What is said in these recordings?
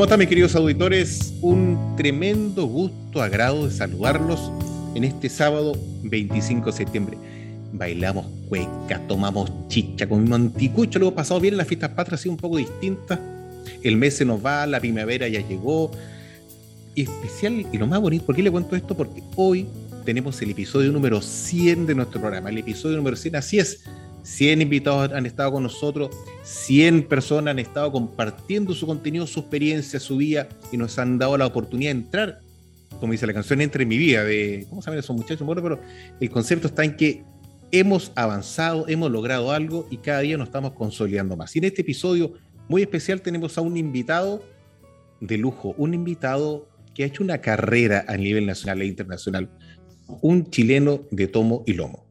¿Cómo están mis queridos auditores? Un tremendo gusto, agrado de saludarlos en este sábado 25 de septiembre. Bailamos cueca, tomamos chicha, comimos anticucho, hemos pasado bien en las fiestas patrias, así un poco distintas. El mes se nos va, la primavera ya llegó. Especial, y lo más bonito, ¿por qué le cuento esto? Porque hoy tenemos el episodio número 100 de nuestro programa. El episodio número 100, así es, 100 invitados han estado con nosotros, 100 personas han estado compartiendo su contenido, su experiencia, su vida y nos han dado la oportunidad de entrar, como dice la canción, entre mi vida, de, ¿cómo saben esos muchachos? Bueno, pero el concepto está en que hemos avanzado, hemos logrado algo y cada día nos estamos consolidando más. Y en este episodio muy especial tenemos a un invitado de lujo, un invitado que ha hecho una carrera a nivel nacional e internacional, un chileno de tomo y lomo.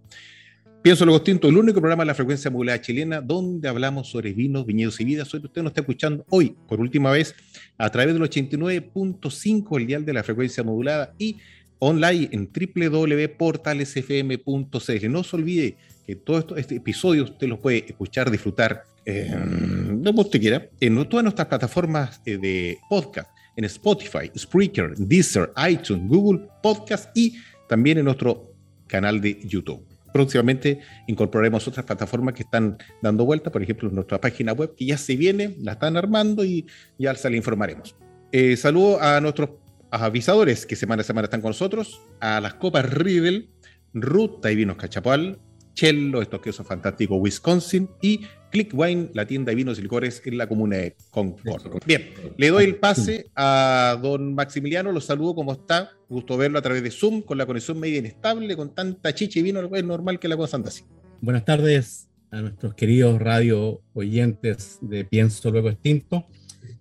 Pienso lo distinto, el único programa de la frecuencia modulada chilena donde hablamos sobre vinos, viñedos y vidas. Hoy usted nos está escuchando hoy, por última vez, a través del 89.5, el dial de la frecuencia modulada y online en www.portalesfm.cl. No se olvide que todo esto, este episodio usted lo puede escuchar, disfrutar, eh, donde usted quiera, en todas nuestras plataformas eh, de podcast, en Spotify, Spreaker, Deezer, iTunes, Google Podcast y también en nuestro canal de YouTube próximamente incorporaremos otras plataformas que están dando vuelta, por ejemplo, nuestra página web que ya se viene, la están armando y ya se le informaremos. Eh, saludo a nuestros avisadores que semana a semana están con nosotros, a las copas Riddle, Ruta y Vinos Cachapal, Cello, estos quesos fantásticos Wisconsin y Click Wine, la tienda de vinos y licores en la comuna de Concord. Bien, le doy el pase a don Maximiliano, lo saludo, ¿cómo está? Gusto verlo a través de Zoom, con la conexión media inestable, con tanta chicha y vino, es normal que la cosa anda así. Buenas tardes a nuestros queridos radio oyentes de Pienso Luego Extinto.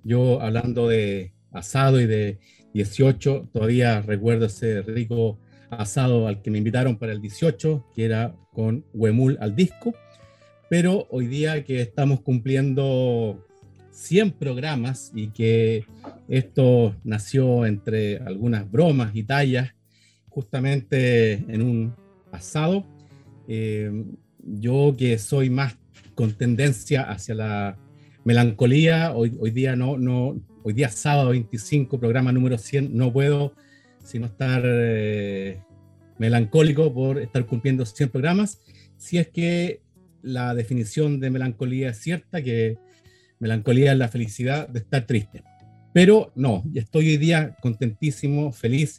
Yo hablando de asado y de 18, todavía recuerdo ese rico asado al que me invitaron para el 18, que era con Huemul al disco. Pero hoy día que estamos cumpliendo 100 programas y que esto nació entre algunas bromas y tallas, justamente en un asado, eh, yo que soy más con tendencia hacia la melancolía, hoy, hoy día no, no, hoy día sábado 25, programa número 100, no puedo sino estar eh, melancólico por estar cumpliendo 100 programas, si es que la definición de melancolía es cierta, que melancolía es la felicidad de estar triste. Pero no, estoy hoy día contentísimo, feliz.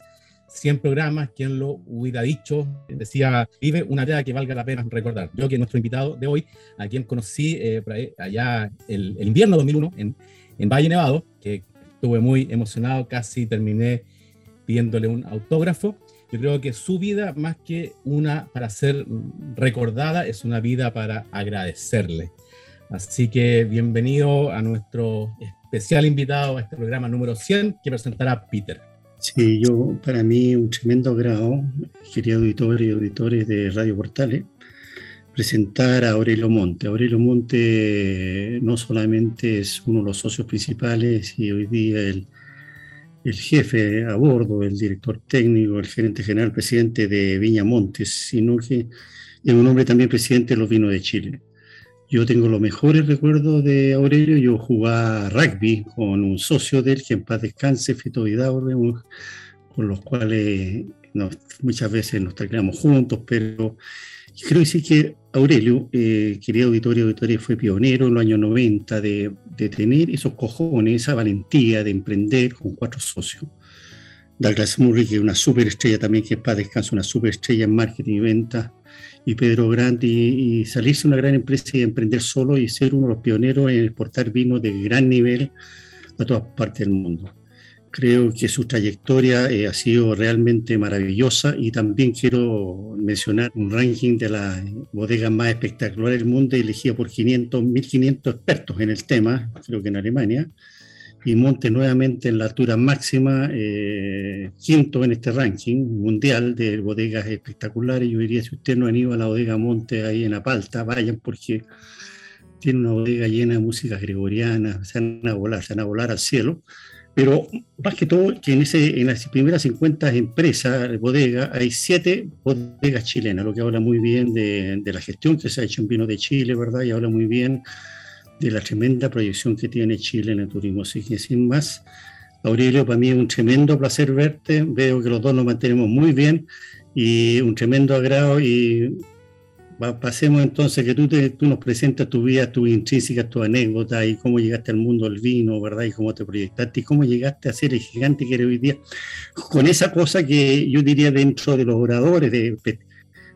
100 programas, quien lo hubiera dicho, decía, vive una vida que valga la pena recordar. Yo que nuestro invitado de hoy, a quien conocí eh, allá el, el, invierno 2001 en, en Valle Nevado, que estuve muy emocionado, casi terminé pidiéndole un autógrafo. Yo creo que su vida, más que una para ser recordada, es una vida para agradecerle. Así que bienvenido a nuestro especial invitado a este programa número 100 que presentará Peter. Sí, yo, para mí, un tremendo grado, querido auditores y auditores de Radio Portales, presentar a Aurelio Monte. Aurelio Monte no solamente es uno de los socios principales y hoy día el el jefe a bordo, el director técnico, el gerente general, presidente de Viña Montes, sino que es un hombre también presidente de los vinos de Chile. Yo tengo los mejores recuerdos de Aurelio. Yo jugaba rugby con un socio de él, que en paz descanse, Fito Vidaurre, con los cuales muchas veces nos traíamos juntos, pero creo que sí que Aurelio, eh, querido auditorio, auditorio, fue pionero en los años 90 de, de, tener esos cojones, esa valentía de emprender con cuatro socios. Douglas Murray, que es una superestrella también, que es para descanso, una superestrella en marketing y ventas, y Pedro Grant, y, y, salirse de una gran empresa y emprender solo y ser uno de los pioneros en exportar vinos de gran nivel a todas partes del mundo. Creo que su trayectoria eh, ha sido realmente maravillosa y también quiero mencionar un ranking de las bodegas más espectaculares del mundo elegido por 500, 1500 expertos en el tema, creo que en Alemania, y Monte nuevamente en la altura máxima, eh, quinto en este ranking mundial de bodegas espectaculares. Yo diría, si usted no han ido a la bodega Monte ahí en Apalta, vayan porque tiene una bodega llena de música gregoriana, se van a volar, se van a volar al cielo. Pero más que todo, que en, ese, las primeras 50 empresas, bodegas, hay siete bodegas chilenas, lo que habla muy bien de, de, la gestión que se ha hecho en vino de Chile, ¿verdad? Y habla muy bien de la tremenda proyección que tiene Chile en el turismo. Así que sin más, Aurelio, para mí es un tremendo placer verte. Veo que los dos nos mantenemos muy bien y un tremendo agrado y pasemos entonces que tú, nos presentas tu vida, tu intrínseca, tu anécdota y cómo llegaste al mundo del vino, ¿verdad? Y cómo te proyectaste y cómo llegaste a ser el gigante que eres hoy día. Con esa cosa que yo diría dentro de los oradores,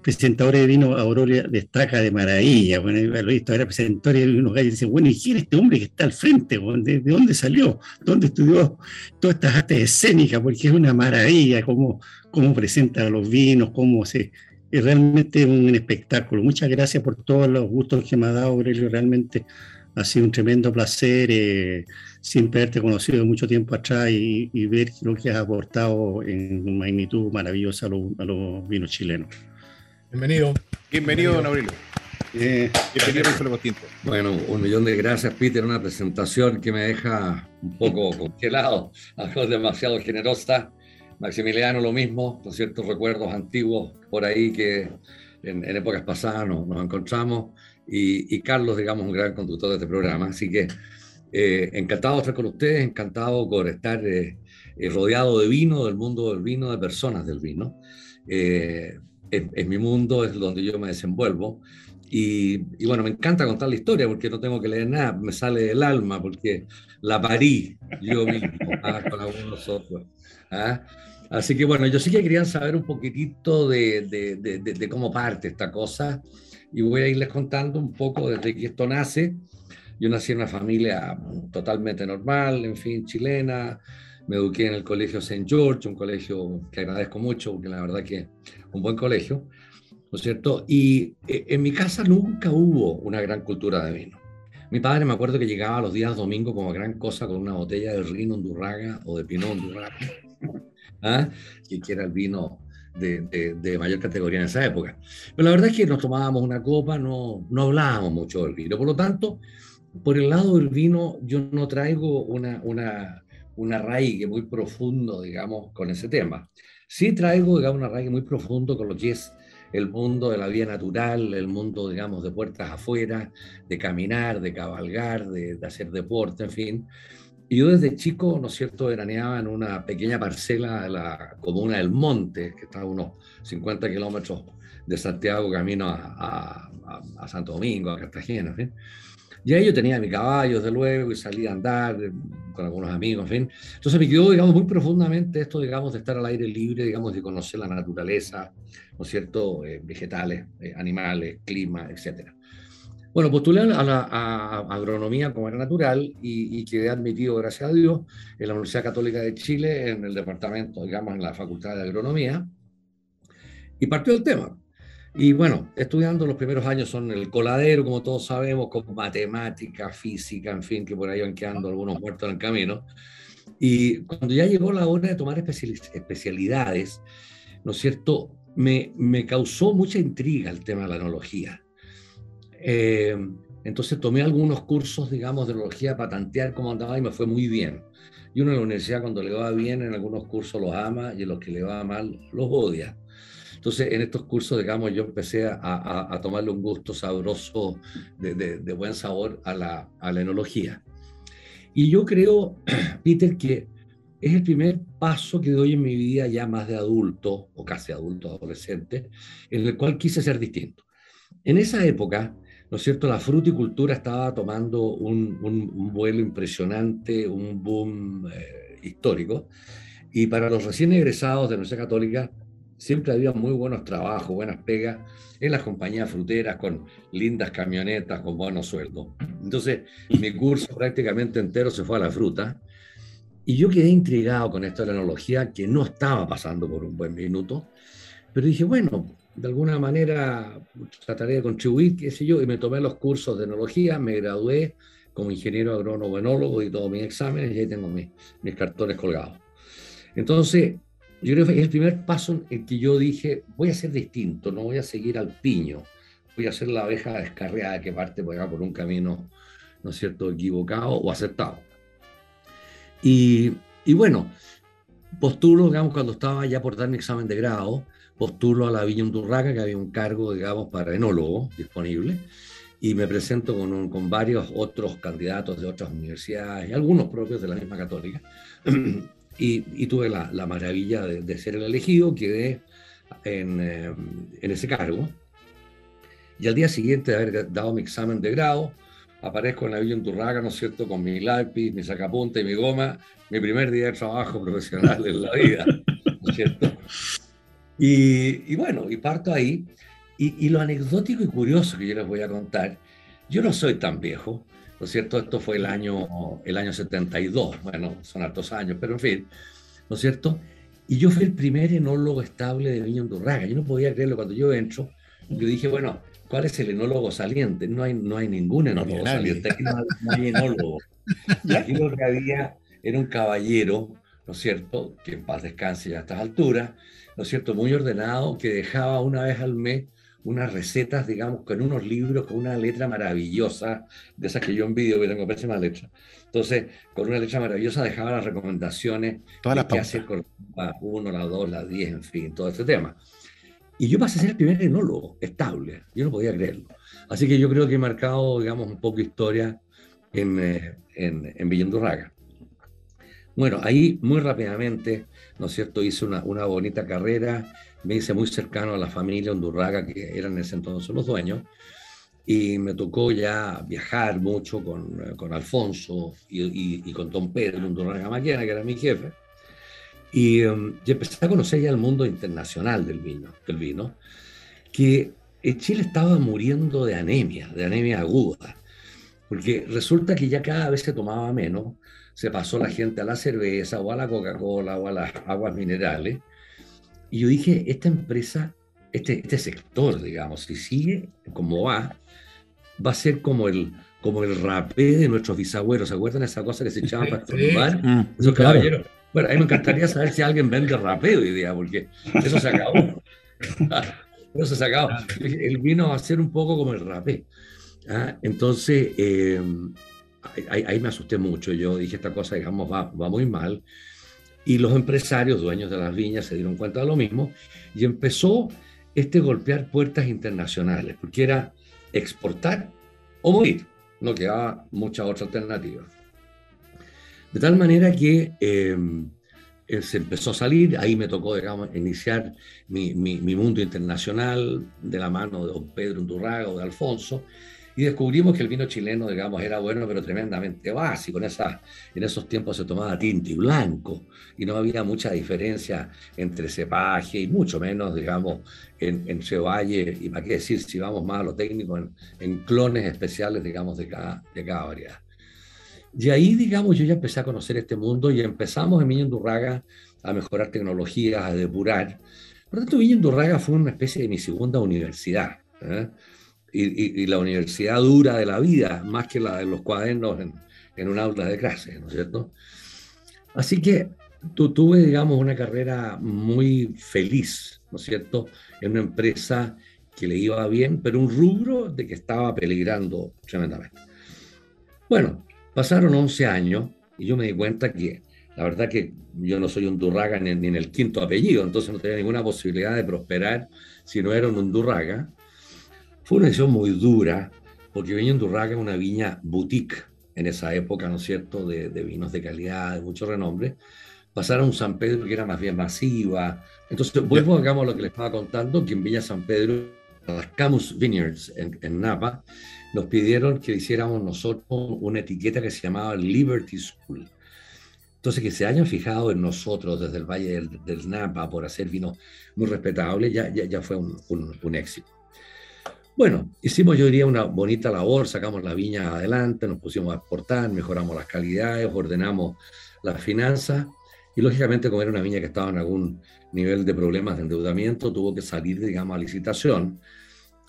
presentadores de vino, Aurora destaca de maravilla. Bueno, lo he visto, era presentador de vino gallos y dice, bueno, ¿y quién es este hombre que está al frente? ¿De, dónde salió? ¿Dónde estudió todas estas artes escénicas? Porque es una maravilla cómo, cómo presenta los vinos, cómo se es realmente un espectáculo. Muchas gracias por todos los gustos que me ha dado, Aurelio. Realmente ha sido un tremendo placer, eh, siempre haberte conocido mucho tiempo atrás y, ver lo que has aportado en magnitud maravillosa a, los vinos chilenos. Bienvenido. Bienvenido, don Aurelio. Eh, Bienvenido, Bueno, un millón de gracias, Peter. Una presentación que me deja un poco congelado, algo demasiado generosa. Maximiliano lo mismo, con ciertos recuerdos antiguos por ahí que en, épocas pasadas nos, encontramos. Y, Carlos, digamos, un gran conductor de este programa. Así que eh, encantado de estar con ustedes, encantado por estar eh, eh, rodeado de vino, del mundo del vino, de personas del vino. Es, mi mundo, es donde yo me desenvuelvo. Y, y, bueno, me encanta contar la historia porque no tengo que leer nada, me sale del alma porque la parí yo mismo ¿ah? con algunos otros. ¿Ah? Así que bueno, yo sí que querían saber un poquitito de, de, de, de, cómo parte esta cosa y voy a irles contando un poco desde que esto nace. Yo nací en una familia totalmente normal, en fin, chilena. Me eduqué en el colegio St. George, un colegio que agradezco mucho, porque la verdad que es un buen colegio, ¿no es cierto? Y eh, en mi casa nunca hubo una gran cultura de vino. Mi padre me acuerdo que llegaba los días domingos como gran cosa con una botella de Rino Undurraga o de Pinot Undurraga ¿ah? que, era el vino de, de, mayor categoría en esa época. Pero la verdad es que nos tomábamos una copa, no, no hablábamos mucho del vino. Por lo tanto, por el lado del vino, yo no traigo una, una, una arraigue muy profundo, digamos, con ese tema. Sí traigo, digamos, un arraigue muy profundo con lo que es el mundo de la vida natural, el mundo, digamos, de puertas afuera, de caminar, de cabalgar, de, de hacer deporte, en fin. Y yo desde chico, ¿no es cierto?, veraneaba en una pequeña parcela de la comuna del Monte, que está a unos 50 kilómetros de Santiago, camino a, a, Santo Domingo, a Cartagena, ¿sí? Y ahí yo tenía mi caballo, desde luego, y salía a andar con algunos amigos, en fin. Entonces me quedó, digamos, muy profundamente esto, digamos, de estar al aire libre, digamos, de conocer la naturaleza, ¿no es cierto?, eh, vegetales, eh, animales, clima, etcétera. Bueno, postulé a la agronomía como era natural y, y, quedé admitido, gracias a Dios, en la Universidad Católica de Chile, en el departamento, digamos, en la Facultad de Agronomía. Y partió el tema. Y bueno, estudiando los primeros años son el coladero, como todos sabemos, con matemática, física, en fin, que por ahí van quedando algunos muertos en el camino. Y cuando ya llegó la hora de tomar especialidades, ¿no es cierto? Me, me causó mucha intriga el tema de la enología eh, entonces tomé algunos cursos, digamos, de enología para tantear cómo andaba y me fue muy bien. Y uno en la universidad cuando le va bien en algunos cursos los ama y en los que le va mal los odia. Entonces en estos cursos, digamos, yo empecé a, a, tomarle un gusto sabroso de, de, buen sabor a la, a la enología. Y yo creo, Peter, que es el primer paso que doy en mi vida ya más de adulto, o casi adulto, adolescente, en el cual quise ser distinto. En esa época, ¿no es cierto? La fruticultura estaba tomando un, un, vuelo impresionante, un boom eh, histórico. Y para los recién egresados de Universidad Católica, siempre había muy buenos trabajos, buenas pegas en las compañías fruteras, con lindas camionetas, con buenos sueldos. Entonces, mi curso prácticamente entero se fue a la fruta. Y yo quedé intrigado con esto de la enología, que no estaba pasando por un buen minuto, pero dije, bueno, de alguna manera trataré de contribuir, qué sé yo, y me tomé los cursos de enología, me gradué como ingeniero agrónomo enólogo y todos mis exámenes, y ahí tengo mis, mis cartones colgados. Entonces, yo creo que es el primer paso en que yo dije, voy a ser distinto, no voy a seguir al piño, voy a ser la abeja descarriada que parte por, un camino, ¿no es cierto?, equivocado o aceptado. Y, y bueno, postulo, digamos, cuando estaba ya por dar mi examen de grado, postulo a la Villa Undurraca, que había un cargo, digamos, para enólogo disponible, y me presento con, con varios otros candidatos de otras universidades, y algunos propios de la misma católica, y, y tuve la, la maravilla de, de, ser el elegido, quedé en, eh, en ese cargo, y al día siguiente de haber dado mi examen de grado, aparezco en la Villa Undurraca, ¿no es cierto?, con mi lápiz, mi sacapunta y mi goma, mi primer día de trabajo profesional en la vida, ¿no es cierto? Y, y, bueno, y parto ahí. Y, y, lo anecdótico y curioso que yo les voy a contar, yo no soy tan viejo, ¿no es cierto? Esto fue el año, el año 72, bueno, son hartos años, pero en fin, ¿no es cierto? Y yo fui el primer enólogo estable de Viña Undurraga. Yo no podía creerlo cuando yo entro. Yo dije, bueno, ¿cuál es el enólogo saliente? No hay, no hay ningún enólogo no saliente, aquí no, no hay enólogo. Aquí lo que había era un caballero, ¿no es cierto?, que en paz descanse ya a estas alturas, ¿no es cierto?, muy ordenado, que dejaba una vez al mes unas recetas, digamos, con unos libros, con una letra maravillosa, de esas que yo envidio, que tengo pésima letra. Entonces, con una letra maravillosa dejaba las recomendaciones Todas las de qué hacer con la 1, la 2, la 10, en fin, todo este tema. Y yo pasé a ser el primer enólogo estable, yo no podía creerlo. Así que yo creo que he marcado, digamos, un poco historia en, eh, en, en Villendurraga. Bueno, ahí muy rápidamente, ¿no es cierto? Hice una, una, bonita carrera, me hice muy cercano a la familia Undurraga, que eran en ese entonces los dueños, y me tocó ya viajar mucho con, con Alfonso y, y, y, con Don Pedro Undurraga Maquena, que era mi jefe, y, um, y, empecé a conocer ya el mundo internacional del vino, del vino, que Chile estaba muriendo de anemia, de anemia aguda, porque resulta que ya cada vez se tomaba menos, se pasó la gente a la cerveza o a la Coca-Cola o a las aguas minerales. Y yo dije, esta empresa, este, este sector, digamos, si sigue como va, va a ser como el, como el rapé de nuestros bisabuelos. ¿Se acuerdan de esa cosa que se echaban para estornudar? Sí, Esos claro. caballeros. Bueno, a mí me encantaría saber si alguien vende rapé hoy día, porque eso se acabó. eso se acabó. El vino va a ser un poco como el rapé. ¿Ah? Entonces, eh, ahí, ahí, me asusté mucho. Yo dije, esta cosa, digamos, va, va muy mal. Y los empresarios, dueños de las viñas, se dieron cuenta de lo mismo. Y empezó este golpear puertas internacionales, porque era exportar o morir. No quedaba mucha otra alternativa. De tal manera que eh, se empezó a salir, ahí me tocó, digamos, iniciar mi, mi, mi mundo internacional de la mano de don Pedro Undurraga o de Alfonso, y descubrimos que el vino chileno, digamos, era bueno, pero tremendamente básico. En, esa, en esos tiempos se tomaba tinto y blanco y no había mucha diferencia entre cepaje y mucho menos, digamos, en, en ceballe y, para qué decir, si vamos más a lo técnico, en, en clones especiales, digamos, de cada, de cada variedad. Y ahí, digamos, yo ya empecé a conocer este mundo y empezamos en Viña Undurraga a mejorar tecnologías, a depurar. Por lo tanto, Viña Undurraga fue una especie de mi segunda universidad. ¿eh? Y, y, y, la universidad dura de la vida, más que la de los cuadernos en, en un aula de clase, ¿no es cierto? Así que tu, tuve, digamos, una carrera muy feliz, ¿no es cierto? En una empresa que le iba bien, pero un rubro de que estaba peligrando tremendamente. Bueno, pasaron 11 años y yo me di cuenta que la verdad que yo no soy un Durraga ni, en el quinto apellido, entonces no tenía ninguna posibilidad de prosperar si no era un Undurraga. Fue una decisión muy dura, porque Viña Undurraga es una viña boutique en esa época, ¿no es cierto?, de, de, vinos de calidad, de mucho renombre. Pasar a un San Pedro que era más bien masiva. Entonces, vuelvo, digamos, a lo que les estaba contando, que en Villa San Pedro, las Camus Vineyards en, en Napa, nos pidieron que hiciéramos nosotros una etiqueta que se llamaba Liberty School. Entonces, que se hayan fijado en nosotros desde el Valle del, del Napa por hacer vino muy respetable, ya, ya, ya fue un, un, un, éxito. Bueno, hicimos, yo diría, una bonita labor, sacamos la viña adelante, nos pusimos a exportar, mejoramos las calidades, ordenamos las finanzas, y lógicamente como era una viña que estaba en algún nivel de problemas de endeudamiento, tuvo que salir, digamos, a licitación.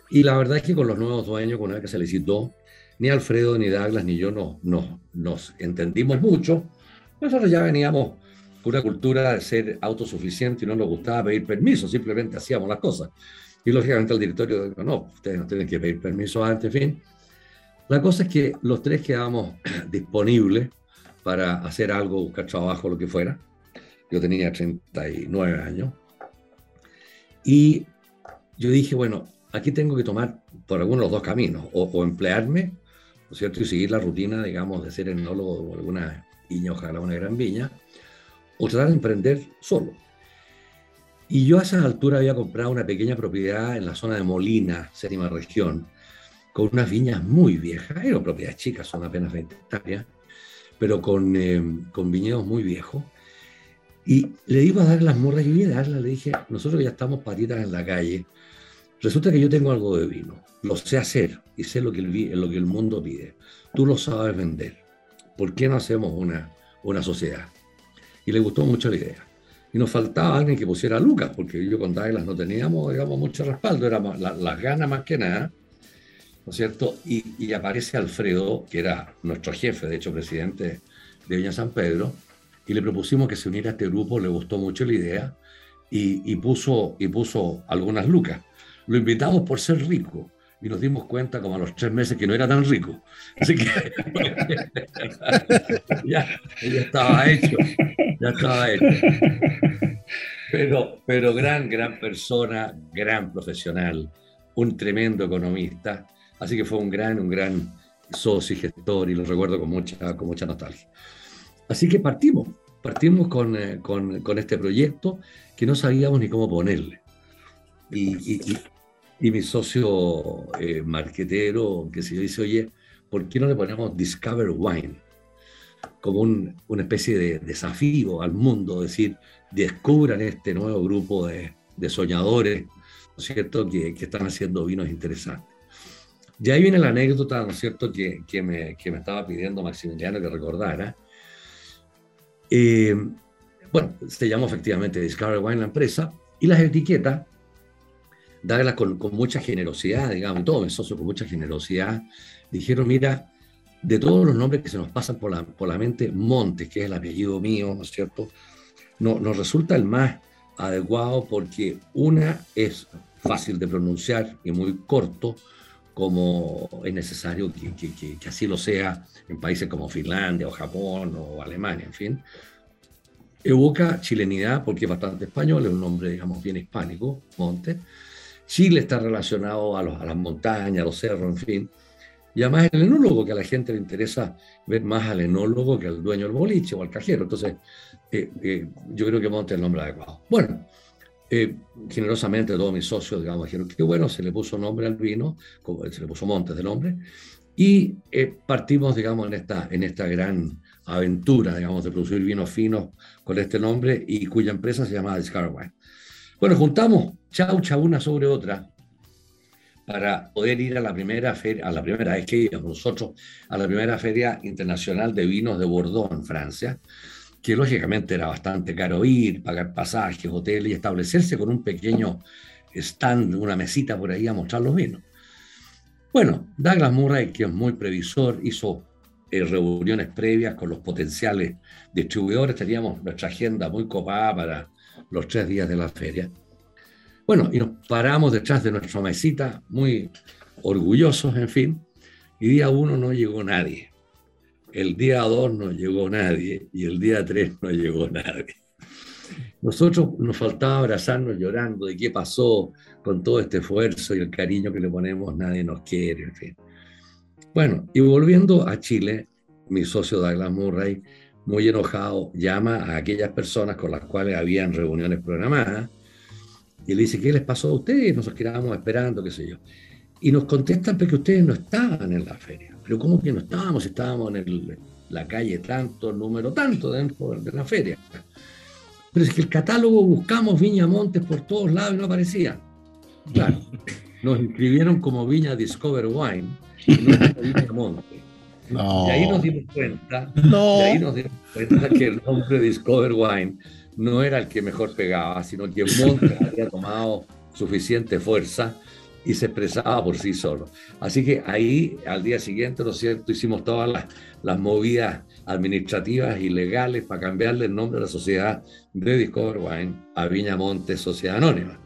Y la verdad es que con los nuevos dueños, con una vez que se licitó, ni Alfredo, ni Douglas, ni yo no, no, nos entendimos mucho. Nosotros ya veníamos con una cultura de ser autosuficiente y no nos gustaba pedir permiso, simplemente hacíamos las cosas. Y lógicamente el directorio dijo, no, ustedes no tienen que pedir permiso antes, en fin. La cosa es que los tres quedamos disponibles para hacer algo, buscar trabajo, lo que fuera. Yo tenía 39 años. Y yo dije, bueno, aquí tengo que tomar por alguno de los dos caminos, o, emplearme, ¿no es cierto?, y seguir la rutina, digamos, de ser enólogo de alguna viña, ojalá una gran viña, o tratar de emprender solo. Y yo a esa altura había comprado una pequeña propiedad en la zona de Molina, séptima región, con unas viñas muy viejas, eran propiedades chicas, son apenas 20 hectáreas, pero con, eh, con viñedos muy viejos. Y le digo a dar las morras, y voy a darla, le dije, nosotros ya estamos patitas en la calle, resulta que yo tengo algo de vino, lo sé hacer y sé lo que el, lo que el mundo pide, tú lo sabes vender, ¿por qué no hacemos una, una sociedad? Y le gustó mucho la idea y nos faltaba alguien que pusiera Lucas, porque yo con Douglas no teníamos, digamos, mucho respaldo, éramos las ganas más que nada, ¿no es cierto? Y, aparece Alfredo, que era nuestro jefe, de hecho, presidente de Viña San Pedro, y le propusimos que se uniera a este grupo, le gustó mucho la idea, y, puso, y puso algunas lucas. Lo invitamos por ser rico, y nos dimos cuenta como a los tres meses que no era tan rico. Así que ya, ya, estaba hecho, ya estaba hecho. Pero, pero gran, gran persona, gran profesional, un tremendo economista. Así que fue un gran, un gran socio y gestor y lo recuerdo con mucha, con mucha nostalgia. Así que partimos, partimos con, eh, con, con este proyecto que no sabíamos ni cómo ponerle. Y, y, y mi socio eh, marquetero, que se dice, oye, ¿por qué no le ponemos Discover Wine? Como un, una especie de desafío al mundo, decir, descubran este nuevo grupo de, de soñadores, ¿no es cierto?, que, que, están haciendo vinos interesantes. Y ahí viene la anécdota, ¿no es cierto?, que, que, me, que me estaba pidiendo Maximiliano que recordara. Eh, bueno, se llamó efectivamente Discover Wine la empresa, y las etiquetas darlas con, con, mucha generosidad, digamos, todos mis socios con mucha generosidad, dijeron, mira, de todos los nombres que se nos pasan por la, por la mente, Montes, que es el apellido mío, ¿no es cierto? No, nos resulta el más adecuado porque una es fácil de pronunciar y muy corto, como es necesario que, que, que, así lo sea en países como Finlandia o Japón o Alemania, en fin. Evoca chilenidad porque es bastante español, es un nombre, digamos, bien hispánico, Montes Chile está relacionado a, a las montañas, a los cerros, en fin. Y además el enólogo, que a la gente le interesa ver más al enólogo que al dueño del boliche o al cajero. Entonces, eh, eh, yo creo que Monte es el nombre adecuado. Bueno, eh, generosamente todos mis socios, digamos, dijeron que bueno, se le puso nombre al vino, se le puso Montes de nombre, y partimos, digamos, en esta, en esta gran aventura, digamos, de producir vinos finos con este nombre y cuya empresa se llama Discover Wine. Bueno, juntamos chau, chau, una sobre otra para poder ir a la primera feria, a la primera vez que íbamos nosotros, a la primera feria internacional de vinos de Bordeaux en Francia, que lógicamente era bastante caro ir, pagar pasajes, hoteles y establecerse con un pequeño stand, una mesita por ahí a mostrar los vinos. Bueno, Douglas Murray, que es muy previsor, hizo eh, reuniones previas con los potenciales distribuidores, teníamos nuestra agenda muy copada para los tres días de la feria. Bueno, y nos paramos detrás de nuestra mesita, muy orgullosos, en fin, y día uno no llegó nadie. El día dos no llegó nadie y el día tres no llegó nadie. Nosotros nos faltaba abrazarnos llorando de qué pasó con todo este esfuerzo y el cariño que le ponemos, nadie nos quiere, en fin. Bueno, y volviendo a Chile, mi socio Douglas Murray muy enojado, llama a aquellas personas con las cuales habían reuniones programadas y le dice, ¿qué les pasó a ustedes? Nosotros quedábamos esperando, qué sé yo. Y nos contestan que ustedes no estaban en la feria. Pero ¿cómo que no estábamos? Estábamos en la calle tanto, número tanto dentro de la feria. Pero es que el catálogo buscamos Viña Montes por todos lados y no aparecía. Claro, nos inscribieron como Viña Discover Wine y no Viña Montes. Y ahí nos dimos cuenta, y ahí nos dimos cuenta que el nombre Discover Wine no era el que mejor pegaba, sino que Montes había tomado suficiente fuerza y se expresaba por sí solo. Así que ahí, al día siguiente, ¿no es cierto?, hicimos todas las, movidas administrativas y legales para cambiarle el nombre de la sociedad de Discover Wine a Viña Montes Sociedad Anónima.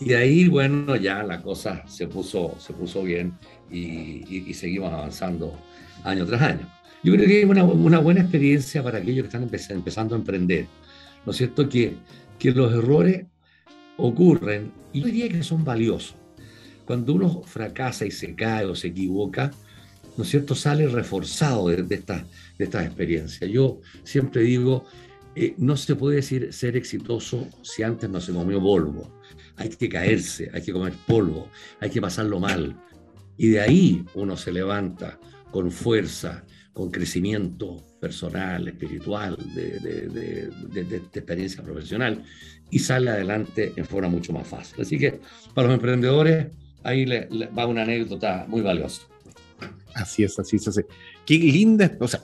Y ahí, bueno, ya la cosa se puso, se puso bien y, seguimos avanzando año tras año. Yo creo que es una, una buena experiencia para aquellos que están empezando a emprender. ¿No es cierto? Que, que los errores ocurren y yo diría que son valiosos cuando uno fracasa y se cae o se equivoca, ¿no es cierto?, sale reforzado de, de estas de esta experiencias. Yo siempre digo, eh, no se puede decir ser exitoso si antes no se comió polvo. Hay que caerse, hay que comer polvo, hay que pasarlo mal. Y de ahí uno se levanta con fuerza, con crecimiento personal, espiritual, de, de, de, experiencia profesional, y sale adelante en forma mucho más fácil. Así que para los emprendedores, ahí va una anécdota muy valiosa. Así es, así es. Así. Qué linda, o sea,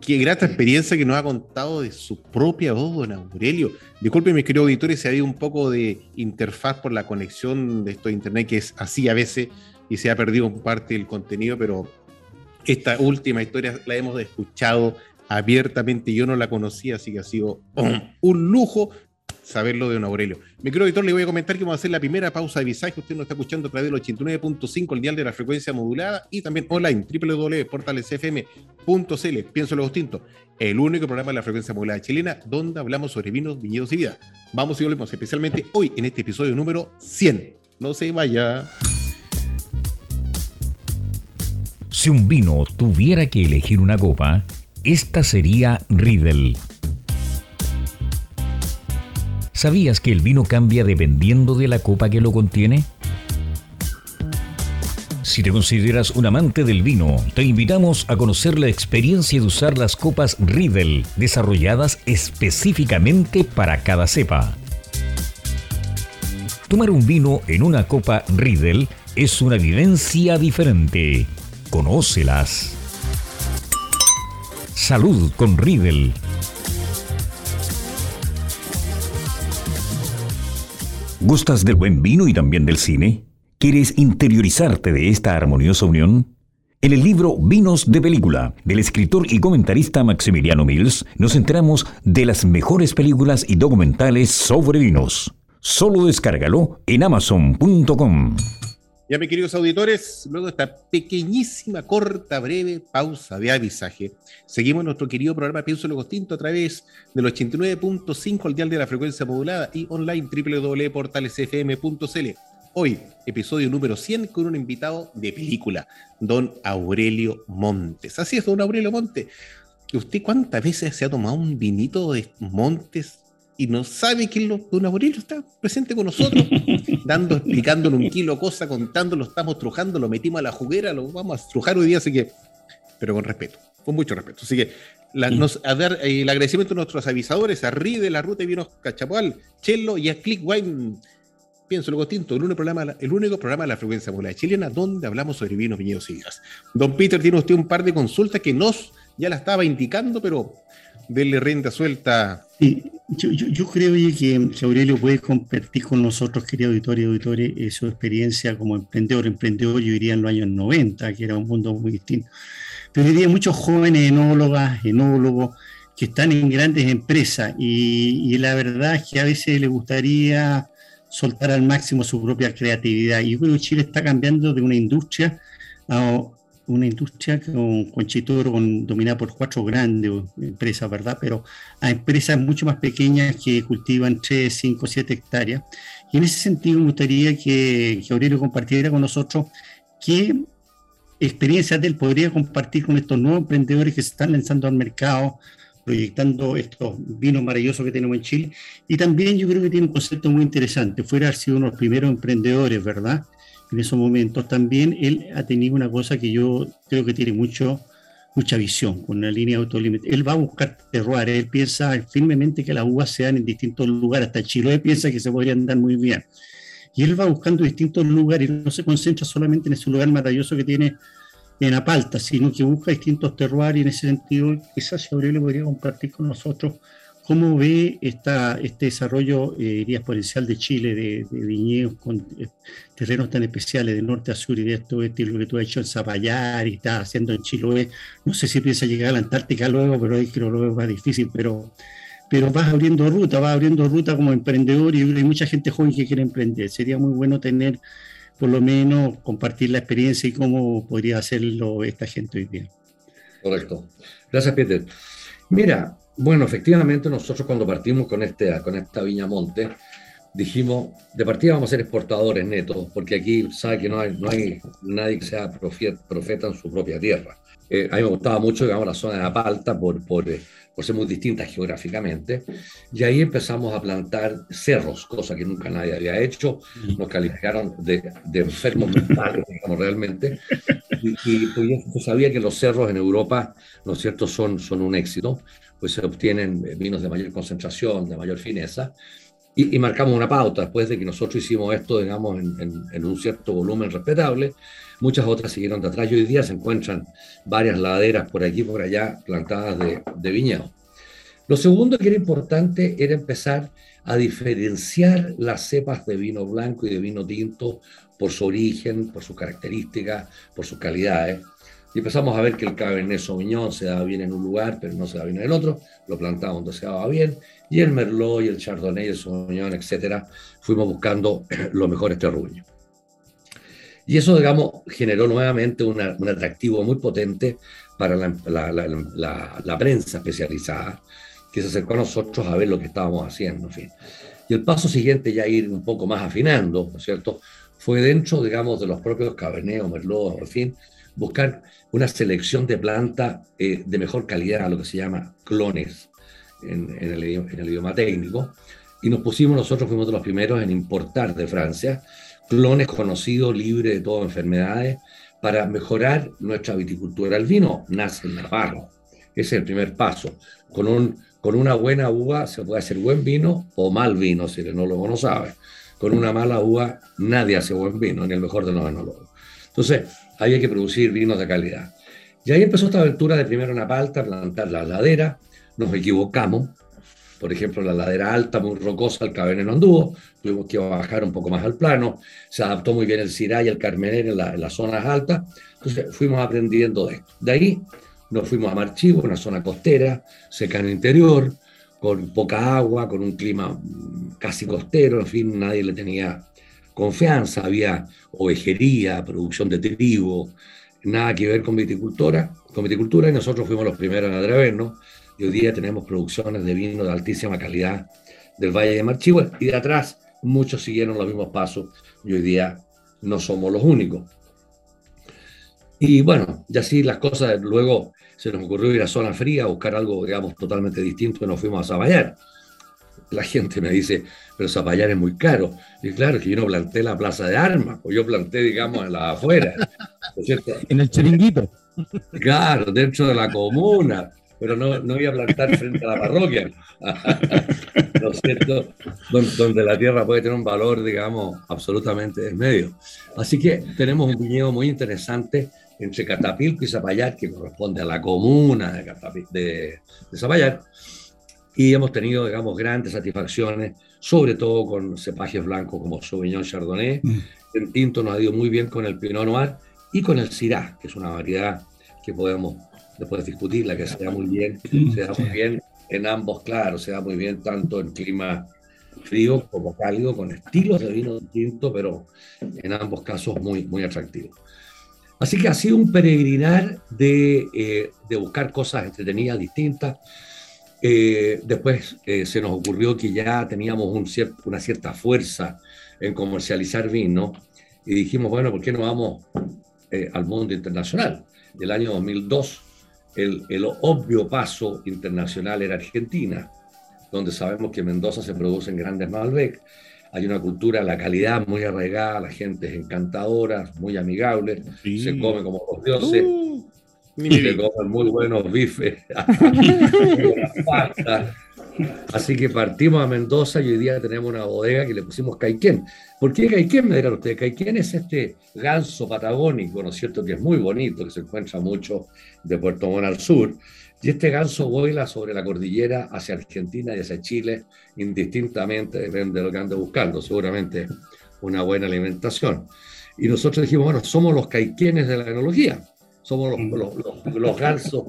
qué grata experiencia que nos ha contado de su propia voz, don Aurelio. Disculpe, mis queridos auditores, si ha habido un poco de interfaz por la conexión de esto de internet, que es así a veces, y se ha perdido parte del contenido, pero esta última historia la hemos escuchado abiertamente, yo no la conocía, así que ha sido un lujo saberlo de don Aurelio. Mi querido editor, le voy a comentar que vamos a hacer la primera pausa de visaje. Usted nos está escuchando a través del 89.5, el dial de la frecuencia modulada, y también online, www.portalesfm.cl. Pienso lo distinto, el único programa de la frecuencia modulada chilena donde hablamos sobre vinos, viñedos y vida. Vamos y volvemos, especialmente hoy en este episodio número 100. No se vaya. Si un vino tuviera que elegir una copa, esta sería Riedel ¿Sabías que el vino cambia dependiendo de la copa que lo contiene? Si te consideras un amante del vino, te invitamos a conocer la experiencia de usar las copas Riedel, desarrolladas específicamente para cada cepa. Tomar un vino en una copa Riedel es una vivencia diferente. Conócelas. Salud con Riedel. ¿Gustas del buen vino y también del cine? ¿Quieres interiorizarte de esta armoniosa unión? En el libro Vinos de Película, del escritor y comentarista Maximiliano Mills, nos enteramos de las mejores películas y documentales sobre vinos. Solo descárgalo en amazon.com. Ya, mis queridos auditores, luego de esta pequeñísima, corta, breve pausa de avisaje, seguimos nuestro querido programa Pienso lo Costinto a través del 89.5 al dial de la frecuencia modulada y online www.portalesfm.cl. Hoy, episodio número 100 con un invitado de película, don Aurelio Montes. Así es, don Aurelio Montes. ¿Usted cuántas veces se ha tomado un vinito de Montes y no sabe que lo, don Aurelio está presente con nosotros, dando, explicándole un kilo cosa, contándolo, estamos trujando, lo metimos a la juguera, lo vamos a trujar hoy día, así que, pero con respeto, con mucho respeto. Así que nos, a dar eh, el agradecimiento a nuestros avisadores, a de la Ruta de Vinos Cachapual, Chelo y a Click Wine. Pienso lo distinto, el único programa, el único programa de la frecuencia modulada chilena donde hablamos sobre vinos, viñedos y vidas. Don Peter tiene usted un par de consultas que nos ya la estaba indicando, pero denle renta suelta. Sí, yo, creo que, Aurelio puede compartir con nosotros, queridos auditores y auditores, eh, su experiencia como emprendedor. Emprendedor, yo diría en los años 90, que era un mundo muy distinto. Pero hoy día muchos jóvenes enólogas, enólogos, que están en grandes empresas y, la verdad es que a veces les gustaría soltar al máximo su propia creatividad. Y yo creo que Chile está cambiando de una industria a, una industria con, con Chitoro con, dominada por cuatro grandes empresas, ¿verdad? Pero a empresas mucho más pequeñas que cultivan 3, 5, 7 hectáreas. Y en ese sentido me gustaría que, que Aurelio compartiera con nosotros qué experiencias él podría compartir con estos nuevos emprendedores que se están lanzando al mercado, proyectando estos vinos maravillosos que tenemos en Chile. Y también yo creo que tiene un concepto muy interesante. Fuera haber sido uno de los primeros emprendedores, ¿verdad? En esos momentos, también él ha tenido una cosa que yo creo que tiene mucho, mucha visión con la línea de autolímite. Él va a buscar terroir, él piensa firmemente que las uvas se dan en distintos lugares, hasta Chiloé piensa que se podrían dar muy bien. Y él va buscando distintos lugares y no se concentra solamente en ese lugar maravilloso que tiene en Apalta, sino que busca distintos terroirs y en ese sentido quizás Aurelio podría compartir con nosotros cómo ve esta, este desarrollo, eh, exponencial de Chile, de, viñedos con eh, terrenos tan especiales de norte a sur y de esto, este, lo que tú has hecho en Zapallar y estás haciendo en Chiloé. No sé si piensa llegar a la Antártica luego, pero ahí creo que lo más difícil, pero, pero vas abriendo ruta, vas abriendo ruta como emprendedor y hay mucha gente joven que quiere emprender. Sería muy bueno tener por lo menos compartir la experiencia y cómo podría hacerlo esta gente hoy día. Correcto. Gracias, Peter. Mira, bueno, efectivamente nosotros cuando partimos con, este, con esta Viña Monte, dijimos, de partida vamos a ser exportadores netos, porque aquí sabe que no hay, no hay nadie que sea profeta en su propia tierra. Eh, a mí me gustaba mucho, digamos, la zona de Apalta por, por, eh, por ser muy distintas geográficamente, y ahí empezamos a plantar cerros, cosa que nunca nadie había hecho, nos calificaron de, de enfermos mentales, digamos, realmente, y, y pues, sabía que los cerros en Europa, ¿no es cierto?, son, son un éxito, pues se obtienen vinos de mayor concentración, de mayor fineza, y, marcamos una pauta después de que nosotros hicimos esto, digamos, en, en, un cierto volumen respetable. Muchas otras siguieron de atrás y hoy día se encuentran varias laderas por aquí y por allá plantadas de, de viñedo. Lo segundo que era importante era empezar a diferenciar las cepas de vino blanco y de vino tinto por su origen, por sus características, por sus calidades. Y empezamos a ver que el Cabernet Sauvignon se daba bien en un lugar, pero no se daba bien en el otro. Lo plantamos donde se daba bien. Y el Merlot y el Chardonnay, el Sauvignon, etcétera, fuimos buscando los mejores terruños. Y eso, digamos, generó nuevamente un atractivo muy potente para la, prensa especializada, que se acercó a nosotros a ver lo que estábamos haciendo, en fin. Y el paso siguiente, ya ir un poco más afinando, ¿no es cierto?, fue dentro, digamos, de los propios Cabernet o Merlot, en fin, buscar una selección de planta eh, de mejor calidad, lo que se llama clones en, el, idioma técnico. Y nos pusimos, nosotros fuimos de los primeros en importar de Francia clones conocidos, libres de todas enfermedades, para mejorar nuestra viticultura. El vino nace en la barra. Ese es el primer paso. Con, un, con una buena uva se puede hacer buen vino o mal vino, si el enólogo no sabe. Con una mala uva nadie hace buen vino, ni el mejor de los enólogos. Entonces, había que producir vinos de calidad. Y ahí empezó esta aventura de primero una palta, plantar la ladera, nos equivocamos, por ejemplo, la ladera alta, muy rocosa, el Cabernet no anduvo, tuvimos que bajar un poco más al plano, se adaptó muy bien el Syrah y el Carmener en, las zonas altas, entonces fuimos aprendiendo de. De ahí nos fuimos a Marchivo, una zona costera, seca en el interior, con poca agua, con un clima casi costero, en fin, nadie le tenía confianza, había ovejería, producción de trigo, nada que ver con viticultura, con viticultura y nosotros fuimos los primeros en atrevernos y hoy día tenemos producciones de vino de altísima calidad del Valle de Marchigua y de atrás muchos siguieron los mismos pasos y hoy día no somos los únicos. Y bueno, y así las cosas, luego se nos ocurrió ir a zona fría, buscar algo, digamos, totalmente distinto y nos fuimos a Zaballar la gente me dice, pero Zapallar es muy caro. Y claro, que yo no planté la plaza de armas, o yo planté, digamos, en la afuera. en el chiringuito. Claro, dentro de la comuna, pero no, no iba a plantar frente a la parroquia. ¿No es cierto? Donde, la tierra puede tener un valor, digamos, absolutamente desmedio. Así que tenemos un viñedo muy interesante entre Catapilco y Zapallar, que corresponde a la comuna de, de, de Zapallar y hemos tenido, digamos, grandes satisfacciones, sobre todo con cepajes blancos como Sauvignon Chardonnay. Mm. En tinto nos ha ido muy bien con el Pinot Noir y con el Syrah, que es una variedad que podemos después discutir, la que se da muy bien, se da muy bien en ambos, claro, se da muy bien tanto en clima frío como cálido, con estilos de vino tinto, pero en ambos casos muy, muy atractivos. Así que ha sido un peregrinar de, eh, de buscar cosas entretenidas, distintas, eh, después eh, se nos ocurrió que ya teníamos un una cierta fuerza en comercializar vino y dijimos, bueno, ¿por qué no vamos eh, al mundo internacional? El año 2002, el, el, obvio paso internacional era Argentina, donde sabemos que en Mendoza se producen grandes Malbec. Hay una cultura, la calidad muy arraigada, la gente es encantadora, muy amigable, se come como los dioses. Uh. Y se comen muy buenos bifes, Así que partimos a Mendoza y hoy día tenemos una bodega que le pusimos Caiquén. ¿Por qué Caiquén? Me dirán ustedes. Caiquén es este ganso patagónico, ¿no es cierto? Que es muy bonito, que se encuentra mucho de Puerto Montt al sur. Y este ganso vuela sobre la cordillera hacia Argentina y hacia Chile, indistintamente, depende de lo que ande buscando, seguramente una buena alimentación. Y nosotros dijimos, bueno, somos los caiquenes de la enología, somos los, los, gansos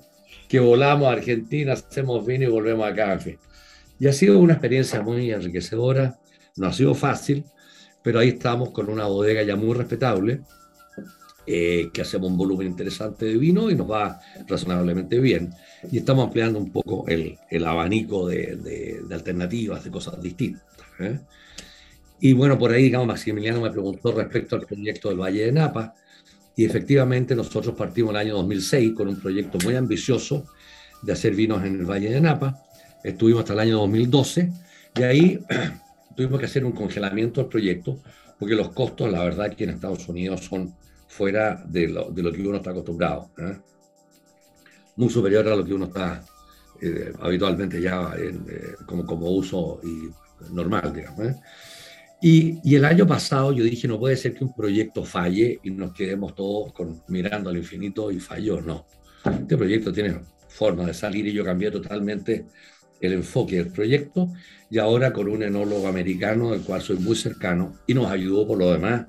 que volamos a Argentina, hacemos vino y volvemos a café. Y ha sido una experiencia muy enriquecedora, no ha sido fácil, pero ahí estamos con una bodega ya muy respetable, eh, que hacemos un volumen interesante de vino y nos va razonablemente bien. Y estamos ampliando un poco el, el abanico de, de, alternativas, de cosas distintas. ¿eh? Y bueno, por ahí, digamos, Maximiliano me preguntó respecto al proyecto del Valle de Napa. Y efectivamente nosotros partimos el año 2006 con un proyecto muy ambicioso de hacer vinos en el Valle de Napa. Estuvimos hasta el año 2012 y ahí tuvimos que hacer un congelamiento del proyecto porque los costos, la verdad, aquí en Estados Unidos son fuera de lo, de lo que uno está acostumbrado. ¿eh? Muy superior a lo que uno está eh, habitualmente ya en, eh, como, como uso y normal, digamos. ¿eh? Y, y, el año pasado yo dije, no puede ser que un proyecto falle y nos quedemos todos con, mirando al infinito y falló. No, este proyecto tiene forma de salir y yo cambié totalmente el enfoque del proyecto y ahora con un enólogo americano del cual soy muy cercano y nos ayudó por lo demás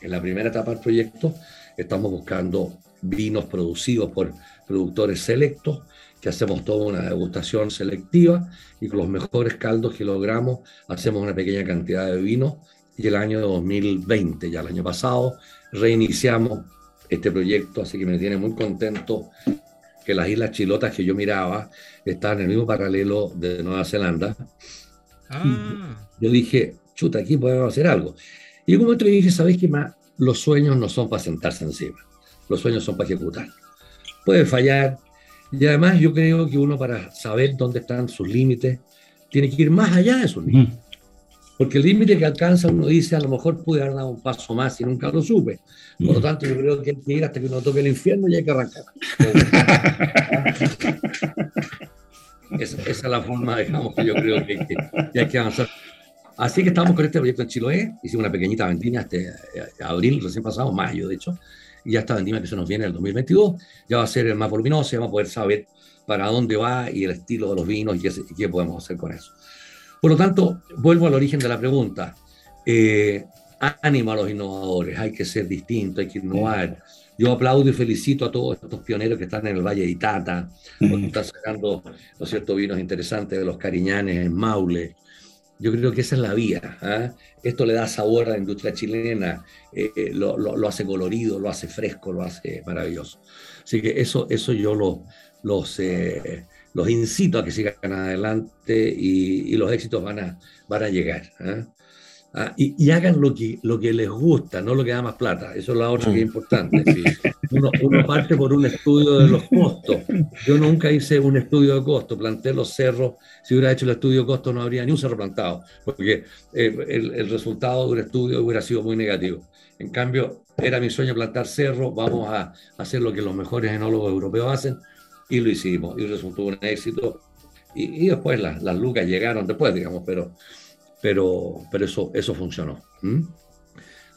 en la primera etapa del proyecto estamos buscando vinos producidos por productores selectos, que hacemos toda una degustación selectiva y con los mejores caldos que logramos hacemos una pequeña cantidad de vino y el año 2020, ya el año pasado, reiniciamos este proyecto, así que me tiene muy contento que las Islas Chilotas que yo miraba están en el mismo paralelo de Nueva Zelanda. Ah. Yo dije, chuta, aquí podemos hacer algo. Y en un momento le dije, ¿sabéis qué más? Los sueños no son para sentarse encima, los sueños son para ejecutar. Puede fallar, y además yo creo que uno para saber dónde están sus límites, tiene que ir más allá de sus límites. Porque el límite que alcanza uno dice, a lo mejor pude haber dado un paso más y nunca lo supe. Por lo tanto, yo creo que hay que ir hasta que uno toque el infierno y hay que arrancar. esa, esa, es la forma, digamos, que yo creo que hay que, que, hay que avanzar. Así que estamos con este proyecto en Chiloé, hicimos una pequeñita vendimia este eh, abril recién pasado, mayo de hecho, y ya esta vendimia que se nos viene en el 2022 ya va a ser el más voluminoso, ya vamos a poder saber para dónde va y el estilo de los vinos y qué, podemos hacer con eso. Por lo tanto, vuelvo al origen de la pregunta. Eh, ánimo a los innovadores, hay que ser distinto, hay que innovar. Yo aplaudo y felicito a todos estos pioneros que están en el Valle de Itata, que están sacando ¿no cierto? vinos interesantes de los Cariñanes en Maule, yo creo que esa es la vía. ¿eh? Esto le da sabor a la industria chilena, eh, eh, lo, lo, hace colorido, lo hace fresco, lo hace maravilloso. Así que eso, eso yo lo, los, eh, los incito a que sigan adelante y, y, los éxitos van a, van a llegar. Ah, y, y, hagan lo que, lo que les gusta, no lo que da más plata. Eso es la otra que es importante. ¿sí? Uno, uno, parte por un estudio de los costos. Yo nunca hice un estudio de costo, planté los cerros. Si hubiera hecho el estudio de costo no habría ni un cerro plantado, porque eh, el, el, resultado de un estudio hubiera sido muy negativo. En cambio, era mi sueño plantar cerros, vamos a hacer lo que los mejores enólogos europeos hacen, y lo hicimos, y resultó un éxito. Y, y después las, las lucas llegaron después, digamos, pero pero, pero eso, eso funcionó. ¿Mm?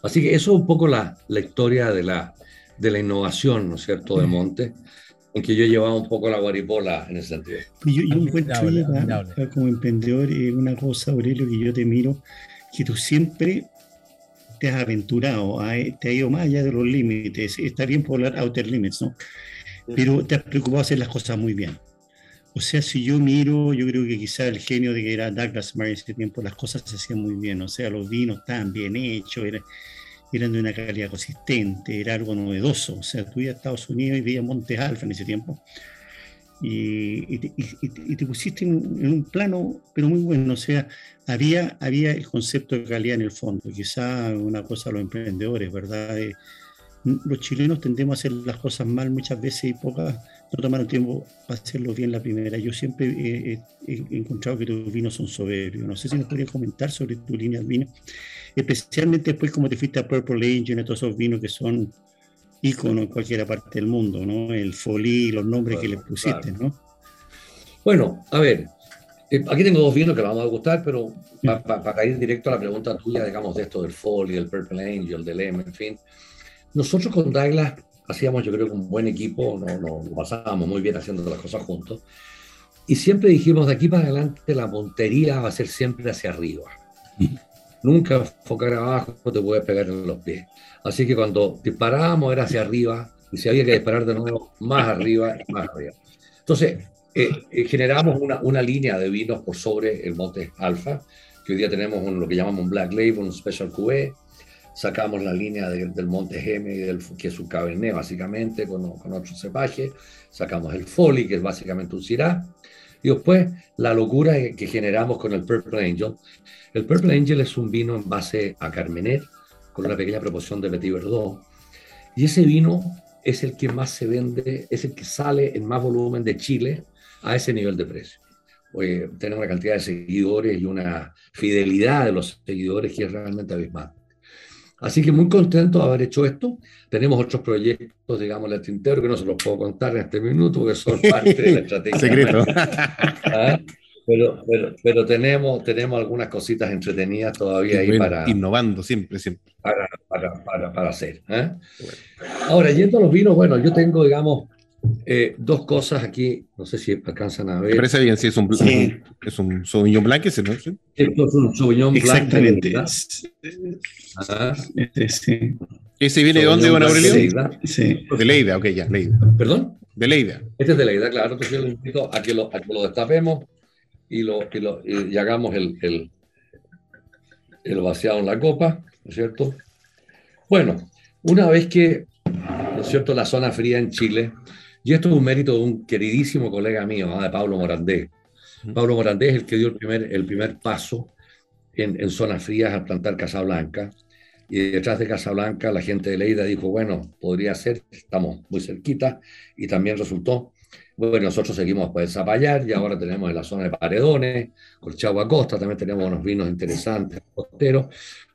Así que eso es un poco la, la historia de la, de la innovación, ¿no es cierto?, de Monte, en que yo llevaba un poco la guaripola en ese sentido. Yo, yo encuentro como emprendedor una cosa, Aurelio, que yo te miro, que tú siempre te has aventurado, te has ido más allá de los límites, está bien por hablar outer limits, ¿no? Pero te has preocupado de hacer las cosas muy bien. O sea, si yo miro, yo creo que quizá el genio de que era Douglas Murray en ese tiempo, las cosas se hacían muy bien. O sea, los vinos estaban bien hechos, eran, eran de una calidad consistente, era algo novedoso. O sea, tú ibas a Estados Unidos y veías Montes Alfa en ese tiempo. Y, y, te, y, y te, pusiste en, en, un plano, pero muy bueno. O sea, había, había el concepto de calidad en el fondo. Quizá una cosa a los emprendedores, ¿verdad? Eh, los chilenos tendemos a hacer las cosas mal muchas veces y pocas no tomaron tiempo para hacerlo bien la primera. Yo siempre he, he, he encontrado que tus vinos son soberbios. No sé si nos podrías comentar sobre tu línea de vino, especialmente después como te fuiste a Purple Angel, todos esos vinos que son íconos en cualquier parte del mundo, ¿no? El Folí, los nombres que le pusiste, claro. ¿no? Bueno, a ver, Eh, aquí tengo dos vinos que vamos a gustar, pero para ir directo a la pregunta tuya, digamos, de esto del Folly, del Purple Angel, del M, en fin. Nosotros con Douglas hacíamos, yo creo que un buen equipo, nos pasábamos muy bien haciendo las cosas juntos. Y siempre dijimos, de aquí para adelante la montería va a ser siempre hacia arriba. Nunca enfocar abajo, te puedes pegar en los pies. Así que cuando disparábamos era hacia arriba, y si había que disparar de nuevo, más arriba más arriba. Entonces, eh, eh, generamos una, una, línea de vinos por sobre el monte Alfa, que hoy día tenemos un, lo que llamamos un Black Label, un Special QE. Sacamos la línea del monte Geme, que es un Cabernet básicamente, con, con otro cepaje. Sacamos el Folly, que es básicamente un Syrah. Y después la locura que generamos con el Purple Angel. El Purple Angel es un vino en base a Carmener, con una pequeña proporción de Petit Verdot. Y ese vino es el que más se vende, es el que sale en más volumen de Chile a ese nivel de precio. Oye, tenemos una cantidad de seguidores y una fidelidad de los seguidores que es realmente abismal. Así que muy contento de haber hecho esto. Tenemos otros proyectos, digamos, en el tintero que no se los puedo contar en este minuto porque son parte de la estrategia. Secreto. ¿Ah? Pero, pero, pero, tenemos, tenemos algunas cositas entretenidas todavía ahí para... Innovando siempre, siempre. Para, para, para, para hacer. ¿eh? Ahora, yendo a los vinos, bueno, yo tengo, digamos, eh, dos cosas aquí, no sé si alcanzan a ver. Me parece bien, sí, es un, sí. es un Sauvignon Blanc ese, ¿no? Esto es un Sauvignon Blanc. Exactamente. Ah. Este, sí. ¿Ese viene de dónde, don Aurelio? De Sí. De Leida, ok, ya, Leida. ¿Perdón? De Leida. Este es de Leida, claro. Entonces yo le invito a que lo, a que lo destapemos y, lo, y, lo, y hagamos el, el, el vaciado en la copa, ¿no es cierto? Bueno, una vez que, ¿no es cierto?, la zona fría en Chile y esto es un mérito de un queridísimo colega mío, de Pablo Morandé. Pablo Morandé es el que dio el primer, el primer paso en, en zonas frías al plantar Casablanca. Y detrás de Casablanca la gente de Leida dijo, bueno, podría ser, estamos muy cerquita, y también resultó. Bueno, nosotros seguimos pues Zapallar y ahora tenemos en la zona de Paredones, Colchagua Costa, también tenemos unos vinos interesantes, costeros.